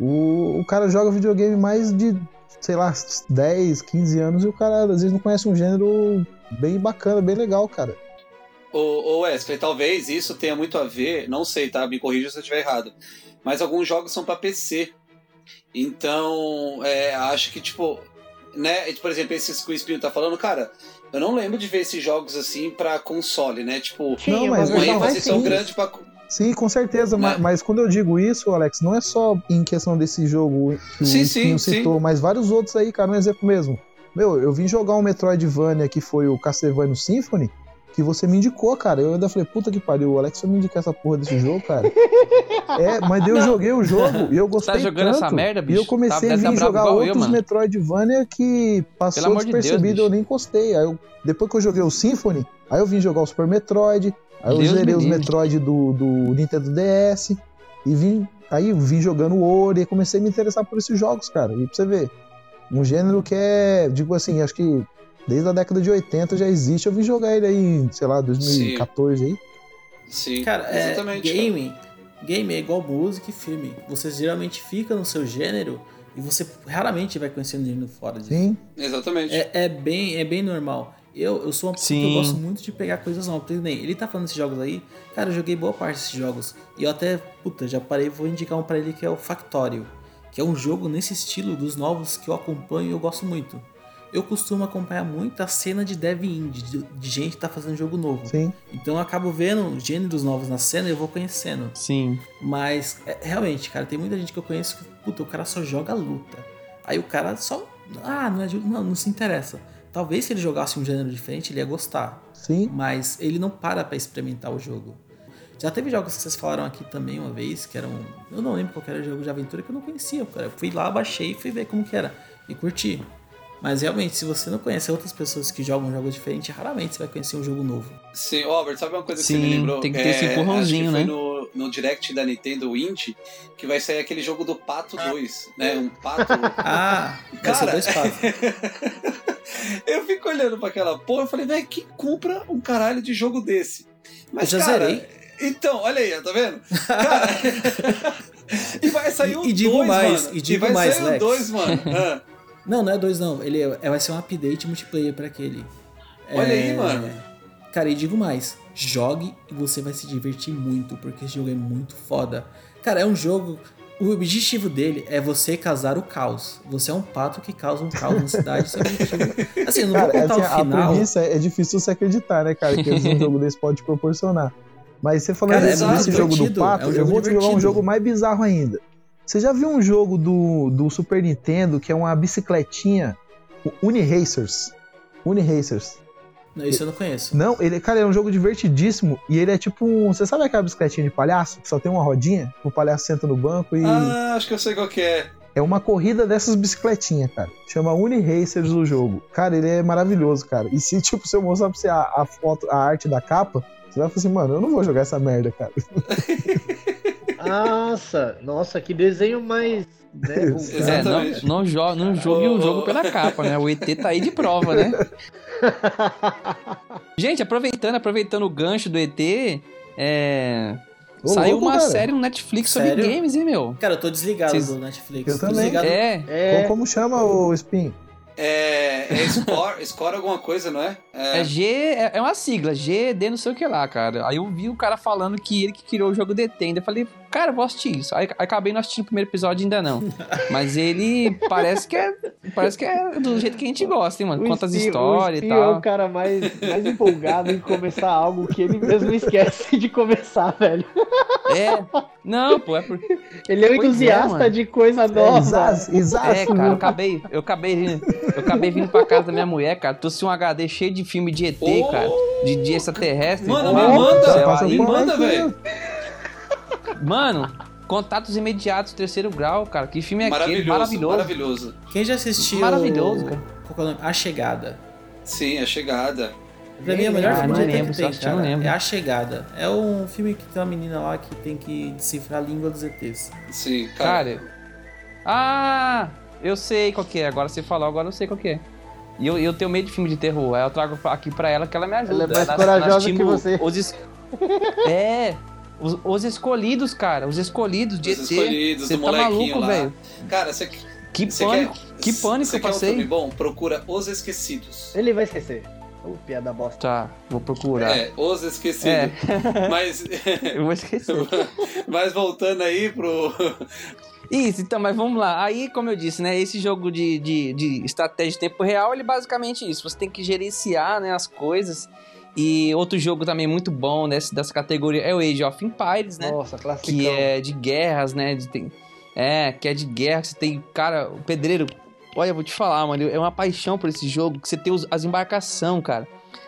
o, o cara joga videogame mais de, sei lá, 10, 15 anos e o cara às vezes não conhece um gênero bem bacana, bem legal, cara. Ô, Wesley, talvez isso tenha muito a ver, não sei, tá? Me corrija se eu estiver errado. Mas alguns jogos são pra PC. Então, é, acho que, tipo, né? Por exemplo, esses que o Espinho tá falando, cara, eu não lembro de ver esses jogos assim pra console, né? Tipo, Não, uma mas mas ênfase tão grande pra. Sim, com certeza, Né? ma- mas, quando eu digo isso, Alex, não é só em questão desse jogo que o Sim, Espinho sim, citou, mas vários outros aí, cara, um exemplo mesmo. Meu, eu vim jogar um Metroidvania que foi o Castlevania Symphony, que você me indicou, cara. Eu ainda falei, puta que pariu, o Alex vai me indicar essa porra desse jogo, cara. é, mas daí eu joguei o jogo e eu gostei Tá jogando tanto, essa merda, E bicho? eu comecei Tá- a tá vir jogar eu, outros mano. Metroidvania que passou de Deus, despercebido, bicho. eu nem encostei. Aí eu, depois que eu joguei o Symphony, aí eu vim jogar o Super Metroid, aí eu Deus zerei os. Metroid do, do Nintendo DS e vim, aí eu vim jogando o Ori e comecei a me interessar por esses jogos, cara. E pra você ver, um gênero que é, digo assim, acho que desde a década de 80 já existe, eu vim jogar ele aí, em, sei lá, 2014 aí. Sim, Cara, é, exatamente. cara. game, game é igual música e filme. Você geralmente fica no seu gênero e você raramente vai conhecendo gênero fora disso. Sim, Exatamente. É, é bem, é bem normal. Eu, eu sou uma pessoa que Sim. eu gosto muito de pegar coisas novas. Porque, nem, ele tá falando desses jogos aí, cara, eu joguei boa parte desses jogos. E eu até, puta, já parei vou indicar um pra ele que é o Factorio. Que é um jogo nesse estilo dos novos que eu acompanho e eu gosto muito. Eu costumo acompanhar muito a cena de dev indie, de, de gente que tá fazendo jogo novo. sim. Então eu acabo vendo gêneros novos na cena e eu vou conhecendo. Sim. Mas, é, realmente, cara, tem muita gente que eu conheço que, puta, o cara só joga luta. Aí o cara só. Ah, não é jogo. Não, não se interessa. Talvez se ele jogasse um gênero diferente, ele ia gostar. Sim. Mas ele não para pra experimentar o jogo. Já teve jogos que vocês falaram aqui também uma vez, que eram. Eu não lembro qual era o jogo de aventura que eu não conhecia, cara. Eu fui lá, baixei e fui ver como que era. E curti. Mas realmente, se você não conhece outras pessoas que jogam jogos diferentes, raramente você vai conhecer um jogo novo. Sim, Robert, sabe uma coisa que Sim, você me lembrou? tem que ter esse É, empurrãozinho, acho que né? No, no direct da Nintendo Indie, que vai sair aquele jogo do Pato 2, né? Um pato. Ah, vai ser Cara, dois patos. eu fico olhando pra aquela porra e falei, velho, quem compra um caralho de jogo desse? Mas, Eu já cara, zerei. Então, olha aí, tá vendo? Cara, e vai sair o E- e digo 2, mais, mano. e digo vai mais, sair Lex. 2, mano. Ah, Não, não é dois não. Ele é, é- vai ser um update multiplayer pra aquele. Olha É, aí, mano. Cara, e digo mais, jogue e você vai se divertir muito, porque esse jogo é muito foda. Cara, é um jogo. O objetivo dele é você causar o caos. Você é um pato que causa um caos na cidade. É objetivo. Assim, eu não Cara, vou contar assim, o a final. premissa é, é difícil você acreditar, né, cara, que um jogo desse pode te proporcionar. Mas você falando Cara, é desse, muito desse jogo do pato, é um eu jogo vou jogar um jogo mais bizarro ainda. Você já viu um jogo do, do Super Nintendo que é uma bicicletinha? O Uniracers. Uniracers. Não, isso eu não conheço. Não, ele, cara, é um jogo divertidíssimo e ele é tipo um. Você sabe aquela bicicletinha de palhaço? Que só tem uma rodinha? O palhaço senta no banco e. Ah, acho que eu sei qual que é. É uma corrida dessas bicicletinhas, cara. Chama Uniracers o jogo. Cara, ele é maravilhoso, cara. E se, tipo, se eu mostrar pra você a, a foto, a arte da capa, você vai falar assim, mano, eu não vou jogar essa merda, cara. Nossa, nossa, que desenho mais. Né. É, não, não, jo não jogue o jogo ô. pela capa, né? O ET tá aí de prova, né? Gente, aproveitando, aproveitando o gancho do ET, é... Ô, saiu louco, uma cara. série no Netflix sobre Sério? games, hein, meu? Cara, eu tô desligado Vocês- do Netflix. Eu Tô também. desligado. É, É, Como, como chama o Spin? É, é score, score alguma coisa, não é? é G, é, é uma sigla, GD não sei o que lá, cara. Aí eu vi o cara falando que ele que criou o jogo DT, ainda eu falei, cara, eu vou assistir isso. Aí acabei não assistindo o primeiro episódio ainda não. Mas ele parece que é, parece que é do jeito que a gente gosta, hein, mano? o Conta as histórias o e é tal. o cara mais, mais empolgado em começar algo que ele mesmo esquece de começar, velho. É, não, pô, é porque Ele é um é, entusiasta mano. de coisa nova. Exato, exato. É, cara, eu acabei, eu acabei vindo, eu acabei vindo pra casa da minha mulher, cara, trouxe um HD cheio de filme de ET, Oh! cara, de, de extraterrestre. Mano, me manda, me manda, velho. Mano, Contatos Imediatos, Terceiro Grau, cara, que filme é aquele? Maravilhoso, Maravilhoso. maravilhoso. Quem já assistiu. Maravilhoso, cara. Qual é o nome? A Chegada. Sim, a chegada. Pra mim é o melhor filme não de ET lembro, que tem, cara. não lembro. É A Chegada. É um filme que tem uma menina lá que tem que decifrar a língua dos ETs. Sim, cara. Cara, ah, eu sei qual que é, agora você falou, agora eu sei qual que é. E eu, eu tenho medo de filme de terror, aí eu trago pra- aqui pra ela que ela me ajuda. Ela é mais Nós- corajosa nós que você. Os É, os, os escolhidos, cara, os escolhidos de Os ET. escolhidos, Você do tá molequinho maluco, lá. velho. Cara, você Que pânico, quer, que pânico você eu quer um passei. filme bom? Procura Os Esquecidos. Ele vai esquecer. Ô, piada bosta. Tá, vou procurar. É, Os Esquecidos. É. Mas, Eu vou esquecer. mas voltando aí pro. Isso, então, mas vamos lá. Aí, como eu disse, né? Esse jogo de, de, de estratégia de tempo real, ele é basicamente isso. Você tem que gerenciar né, as coisas. E outro jogo também muito bom dessa, dessa categoria é o Age of Empires, né? Nossa, classicão. que é de guerras, né? De, tem, é, que é de guerra. Você tem, cara, o pedreiro. Olha, eu vou te falar, mano. É uma paixão por esse jogo. Que você tem os- as embarcação, cara.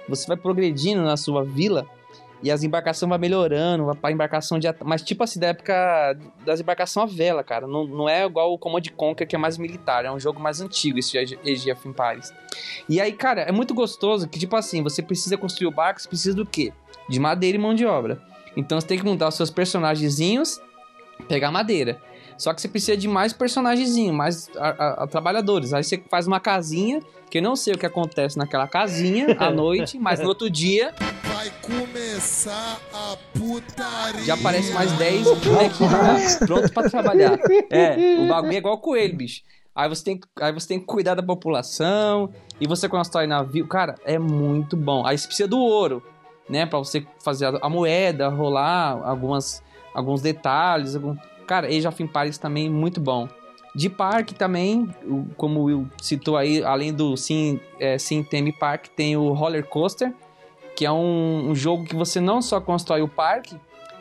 Você vai progredindo na sua vila e as embarcações vai melhorando, pra embarcação de. at- Mas tipo assim, da época das embarcação à vela, cara. Não, não é igual o Command Conquer, que é mais militar. É um jogo mais antigo, esse Age of Empires. E aí, cara, é muito gostoso que, tipo assim, você precisa construir o barco, você precisa do quê? De madeira e mão de obra. Então você tem que montar os seus personagenzinhos, pegar madeira. Só que você precisa de mais personagenzinhos, mais a- a- a- trabalhadores. Aí você faz uma casinha, que eu não sei o que acontece naquela casinha à noite, mas no outro dia Vai começar a putaria. já aparece mais 10 bonequinhos lá, prontos pra trabalhar. É, o bagulho é igual coelho, bicho. Aí você, tem, que- aí você tem que cuidar da população, e você constrói navio. Cara, é muito bom. Aí você precisa do ouro, né? Pra você fazer a, a moeda, rolar algumas, alguns detalhes. Algum... Cara, Age of Empires também muito bom. De parque também, como Will citou aí, além do Sim, é, Sim Theme Park, tem o Roller Coaster, que é um, um jogo que você não só constrói o parque,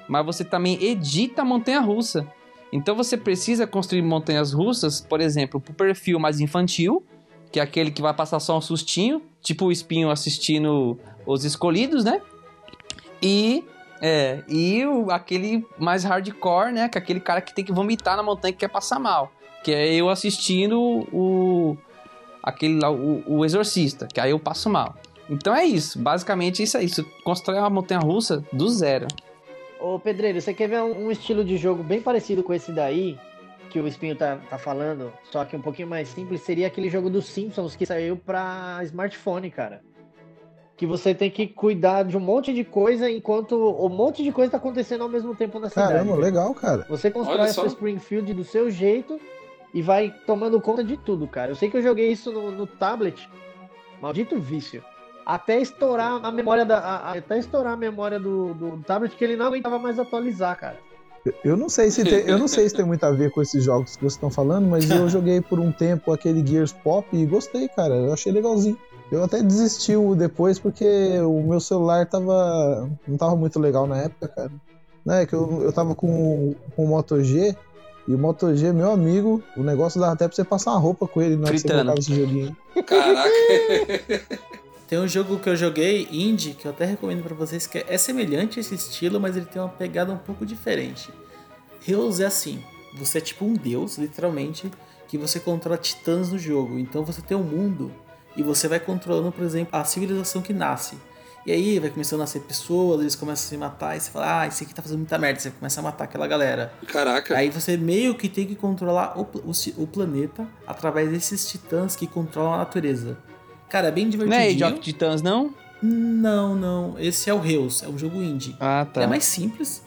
mas você também edita a montanha russa. Então você precisa construir montanhas russas, por exemplo, para o perfil mais infantil, que é aquele que vai passar só um sustinho, tipo o espinho assistindo os escolhidos, né? E é, e o, aquele mais hardcore, né? Que é aquele cara que tem que vomitar na montanha que quer passar mal. Que é eu assistindo o. aquele lá, o, o exorcista, que aí eu passo mal. Então é isso, basicamente isso é isso. Constrói uma montanha russa do zero. Ô Pedreiro, você quer ver um, um estilo de jogo bem parecido com esse daí? Que o Espinho tá, tá falando, só que um pouquinho mais simples, seria aquele jogo dos Simpsons que saiu pra smartphone, cara. Que você tem que cuidar de um monte de coisa enquanto um monte de coisa tá acontecendo ao mesmo tempo na cidade. Caramba, legal, cara. Você constrói só. Springfield do seu jeito e vai tomando conta de tudo, cara. Eu sei que eu joguei isso no, no tablet, maldito vício. Até estourar a memória da. a- até estourar a memória do, do tablet que ele não aguentava mais atualizar, cara. Eu não sei se tem, eu não sei se tem muito a ver com esses jogos que vocês estão falando, mas eu joguei por um tempo aquele Gears Pop e gostei, cara. Eu achei legalzinho. Eu até desisti depois porque o meu celular tava não tava muito legal na época, cara. Né, que eu, eu tava com, com o Moto G e o Moto G, meu amigo, o negócio dava até pra você passar uma roupa com ele na hora que você colocava esse joguinho. Caraca. Tem um jogo que eu joguei, indie, que eu até recomendo pra vocês, que é semelhante a esse estilo, mas ele tem uma pegada um pouco diferente. Heroes é assim, você é tipo um deus, literalmente, que você controla titãs no jogo. Então você tem um mundo e você vai controlando, por exemplo, a civilização que nasce. E aí vai começando a nascer pessoas, eles começam a se matar, e você fala, ah, esse aqui tá fazendo muita merda, você começa a matar aquela galera. Caraca. Aí você meio que tem que controlar o, o o planeta através desses titãs que controlam a natureza. Cara, é bem Não divertidinho. é Age of Titans, não? Não, não. Esse é o Reus, é um jogo indie. Ah, Ele tá. é mais simples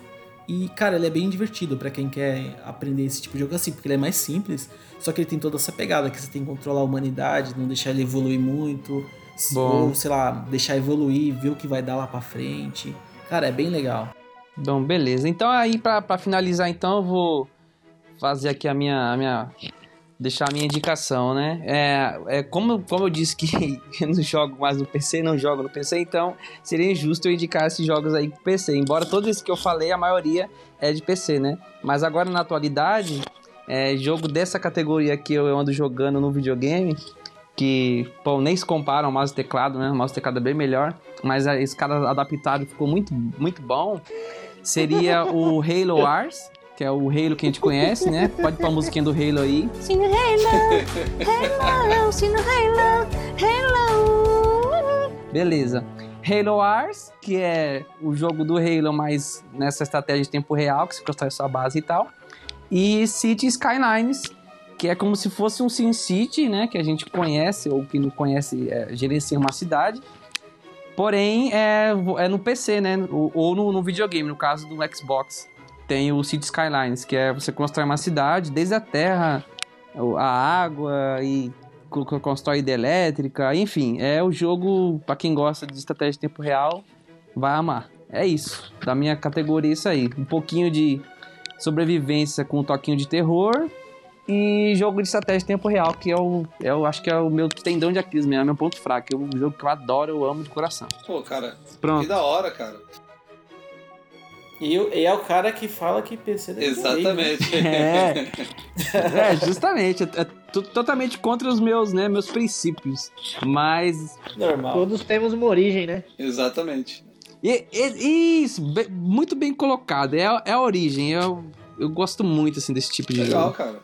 e, cara, ele é bem divertido pra quem quer aprender esse tipo de jogo assim, porque ele é mais simples, só que ele tem toda essa pegada que você tem que controlar a humanidade, não deixar ele evoluir muito, Bom. ou, sei lá, deixar evoluir, ver o que vai dar lá pra frente. Cara, é bem legal. Bom, beleza. Então aí, pra, pra finalizar, então, eu vou fazer aqui a minha... A minha deixar a minha indicação, né? É, é como, como eu disse que eu não jogo mais no PC, não jogo no PC, então seria injusto eu indicar esses jogos aí pro PC. Embora todos esses que eu falei, a maioria é de PC, né? Mas agora, na atualidade, é, jogo dessa categoria que eu ando jogando no videogame, que, pô, nem se compara ao mouse e teclado, né? O mouse e teclado é bem melhor, mas a- esse cara adaptado ficou muito, muito bom. Seria o Halo Wars, que é o Halo que a gente conhece, né? Pode pôr a musiquinha do Halo aí. Sino Halo, Halo, Sino Halo, Halo. Beleza. Halo Wars, que é o jogo do Halo, mas nessa estratégia de tempo real, que você constrói sua base e tal. E City Skylines, que é como se fosse um Sin City, né? Que a gente conhece, ou que não conhece, é, uma cidade. Porém, é, é no PC, né? Ou, ou no, no videogame, no caso do Xbox. Tem o City Skylines, que é você constrói uma cidade desde a terra, a água e co- co- constrói hidrelétrica, enfim, é o jogo para quem gosta de estratégia de tempo real, vai amar. É isso, da minha categoria isso aí, um pouquinho de sobrevivência com um toquinho de terror e jogo de estratégia de tempo real, que é o, é o acho que é o meu tendão de Aquiles mesmo, é o meu ponto fraco, é um jogo que eu adoro, eu amo de coração. Pô, cara, Pronto. que da hora, cara. E, eu- e é o cara que fala que PC rei, né? Exatamente. É. É, justamente, é, é to- totalmente contra os meus, né, meus princípios, mas Normal. Todos temos uma origem, né? Exatamente. E- e- isso, be- muito bem colocado. É, a- é a origem. Eu, eu gosto muito assim, desse tipo de Legal, jogo. cara.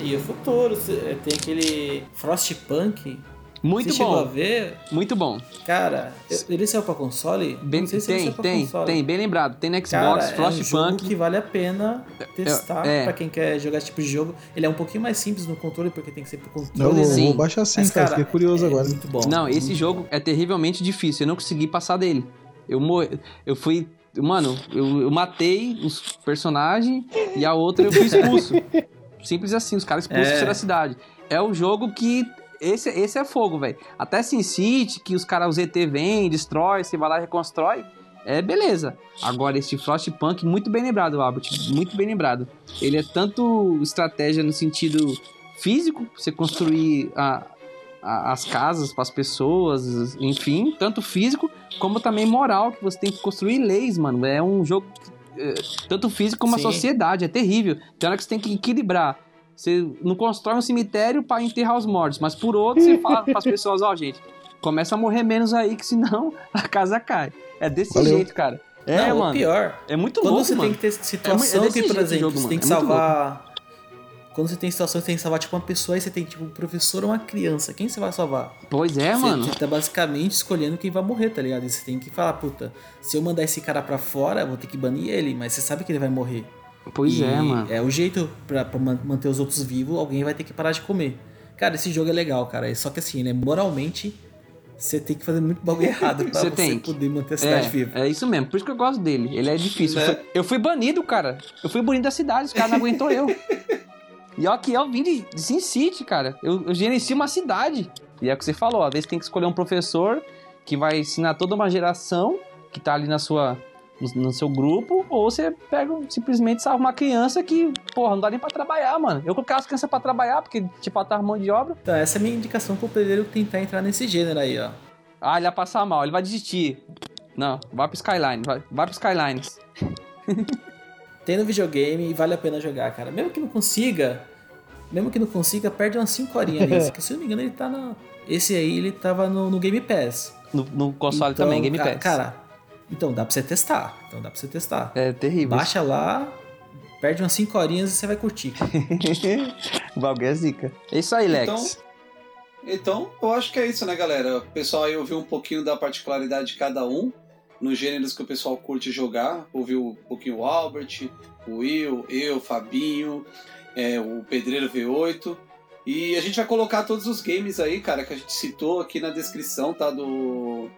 E o futuro, cê- tem aquele Frostpunk. Muito Você chegou a bom. ver? Muito bom. Cara, ele saiu pra console? Bem- não sei se ele tem, saiu pra tem, console. tem, bem lembrado. Tem no Xbox, Cara, é um jogo Frostpunk. que vale a pena testar é. pra quem quer jogar esse tipo de jogo. Ele é um pouquinho mais simples no controle, porque tem que ser pro Eu controle. vou, Sim. vou baixar sim, Mas, cara. Fiquei curioso é agora. muito bom. Não, esse muito jogo é terrivelmente difícil. Eu não consegui passar dele. Eu, mo... eu fui. Mano, eu, eu matei os personagens e a outra eu fui expulso. Simples assim, os caras expulsam É. da cidade. É o jogo que. Esse, esse é fogo, velho. Até Sin City, que os caras, os ET vêm, destrói, você vai lá e reconstrói. É beleza. Agora, esse Frostpunk, muito bem lembrado, Albert. Muito bem lembrado. Ele é tanto estratégia no sentido físico, você construir a, a- as casas para as pessoas, enfim, tanto físico como também moral, que você tem que construir leis, mano. É um jogo é, tanto físico como a Sim. sociedade, é terrível. Tem hora que você tem que equilibrar. Você não constrói um cemitério para enterrar os mortos, mas por outro você fala para as pessoas, ó, gente, começa a morrer menos aí que senão a casa cai. É desse Valeu. jeito, cara. É, Não, o mano. pior. É muito Quando louco, você mano. tem que ter situação É mu- é desse que, por exemplo, jogo, você tem que. É muito salvar. Quando você tem situações que você tem que salvar tipo uma pessoa, aí você tem tipo um professor ou uma criança. Quem você vai salvar? Pois é, você, mano. Você tá basicamente escolhendo quem vai morrer, tá ligado? E você tem que falar, puta, se eu mandar esse cara pra fora, eu vou ter que banir ele, mas você sabe que ele vai morrer. Pois E é, mano. É o jeito pra, pra man- manter os outros vivos, alguém vai ter que parar de comer. Cara, esse jogo é legal, cara. Só que assim, ele é moralmente. Você tem que fazer muito bagulho errado pra Você você, poder manter a cidade viva. É, é isso mesmo, por isso que eu gosto dele. Ele é difícil. Né? Eu, fui, eu fui banido, cara. Eu fui banido da cidade, os caras não aguentou eu. E ó que eu vim de, de Sin City, cara. Eu, eu gerencio uma cidade. E é o que você falou, às vezes tem que escolher um professor que vai ensinar toda uma geração que tá ali na sua, no, no seu grupo, ou você pega simplesmente salva uma criança que, porra, não dá nem pra trabalhar, mano. Eu colocava as crianças pra trabalhar, porque te faltava mão de obra. Então, essa é a minha indicação pro pedreiro tentar entrar nesse gênero aí, ó. Ah, ele vai passar mal, ele vai desistir. Não, vai pro Skyline, vai, vai pro Skylines. Tem no videogame e vale a pena jogar, cara. Mesmo que não consiga, mesmo que não consiga, perde umas 5 horinhas. Porque, se eu não me engano, ele tá na. Esse aí, ele tava no, no Game Pass. No, no console Então, também, Game ca- Pass. Cara, então dá pra você testar. Então dá pra você testar. É terrível. Baixa lá, perde umas 5 horinhas e você vai curtir. o bagulho é zica. É isso aí, Lex. Então, então, eu acho que é isso, né, galera? O pessoal aí ouviu um pouquinho da particularidade de cada um, nos gêneros que o pessoal curte jogar. Ouviu um pouquinho o Albert, o Will, eu, Fabinho, é, o Pedreiro V8. E a gente vai colocar todos os games aí, cara, que a gente citou aqui na descrição, tá? Do,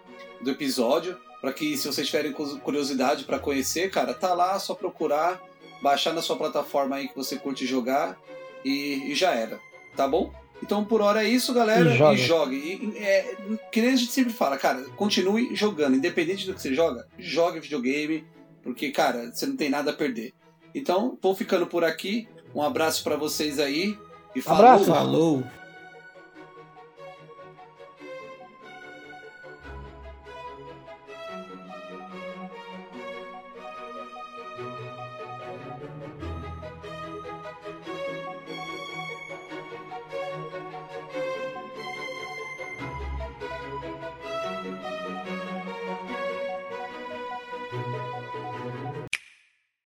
do episódio. Pra que, se vocês tiverem cu- curiosidade pra conhecer, cara, tá lá, só procurar, baixar na sua plataforma aí que você curte jogar e, e já era, tá bom? Então por hora é isso, galera. E joga. E jogue. E, é, que nem a gente sempre fala, cara, continue jogando. Independente do que você joga, jogue videogame, porque, cara, você não tem nada a perder. Então, vou ficando por aqui. Um abraço pra vocês aí. E falou. Abraço. Falou!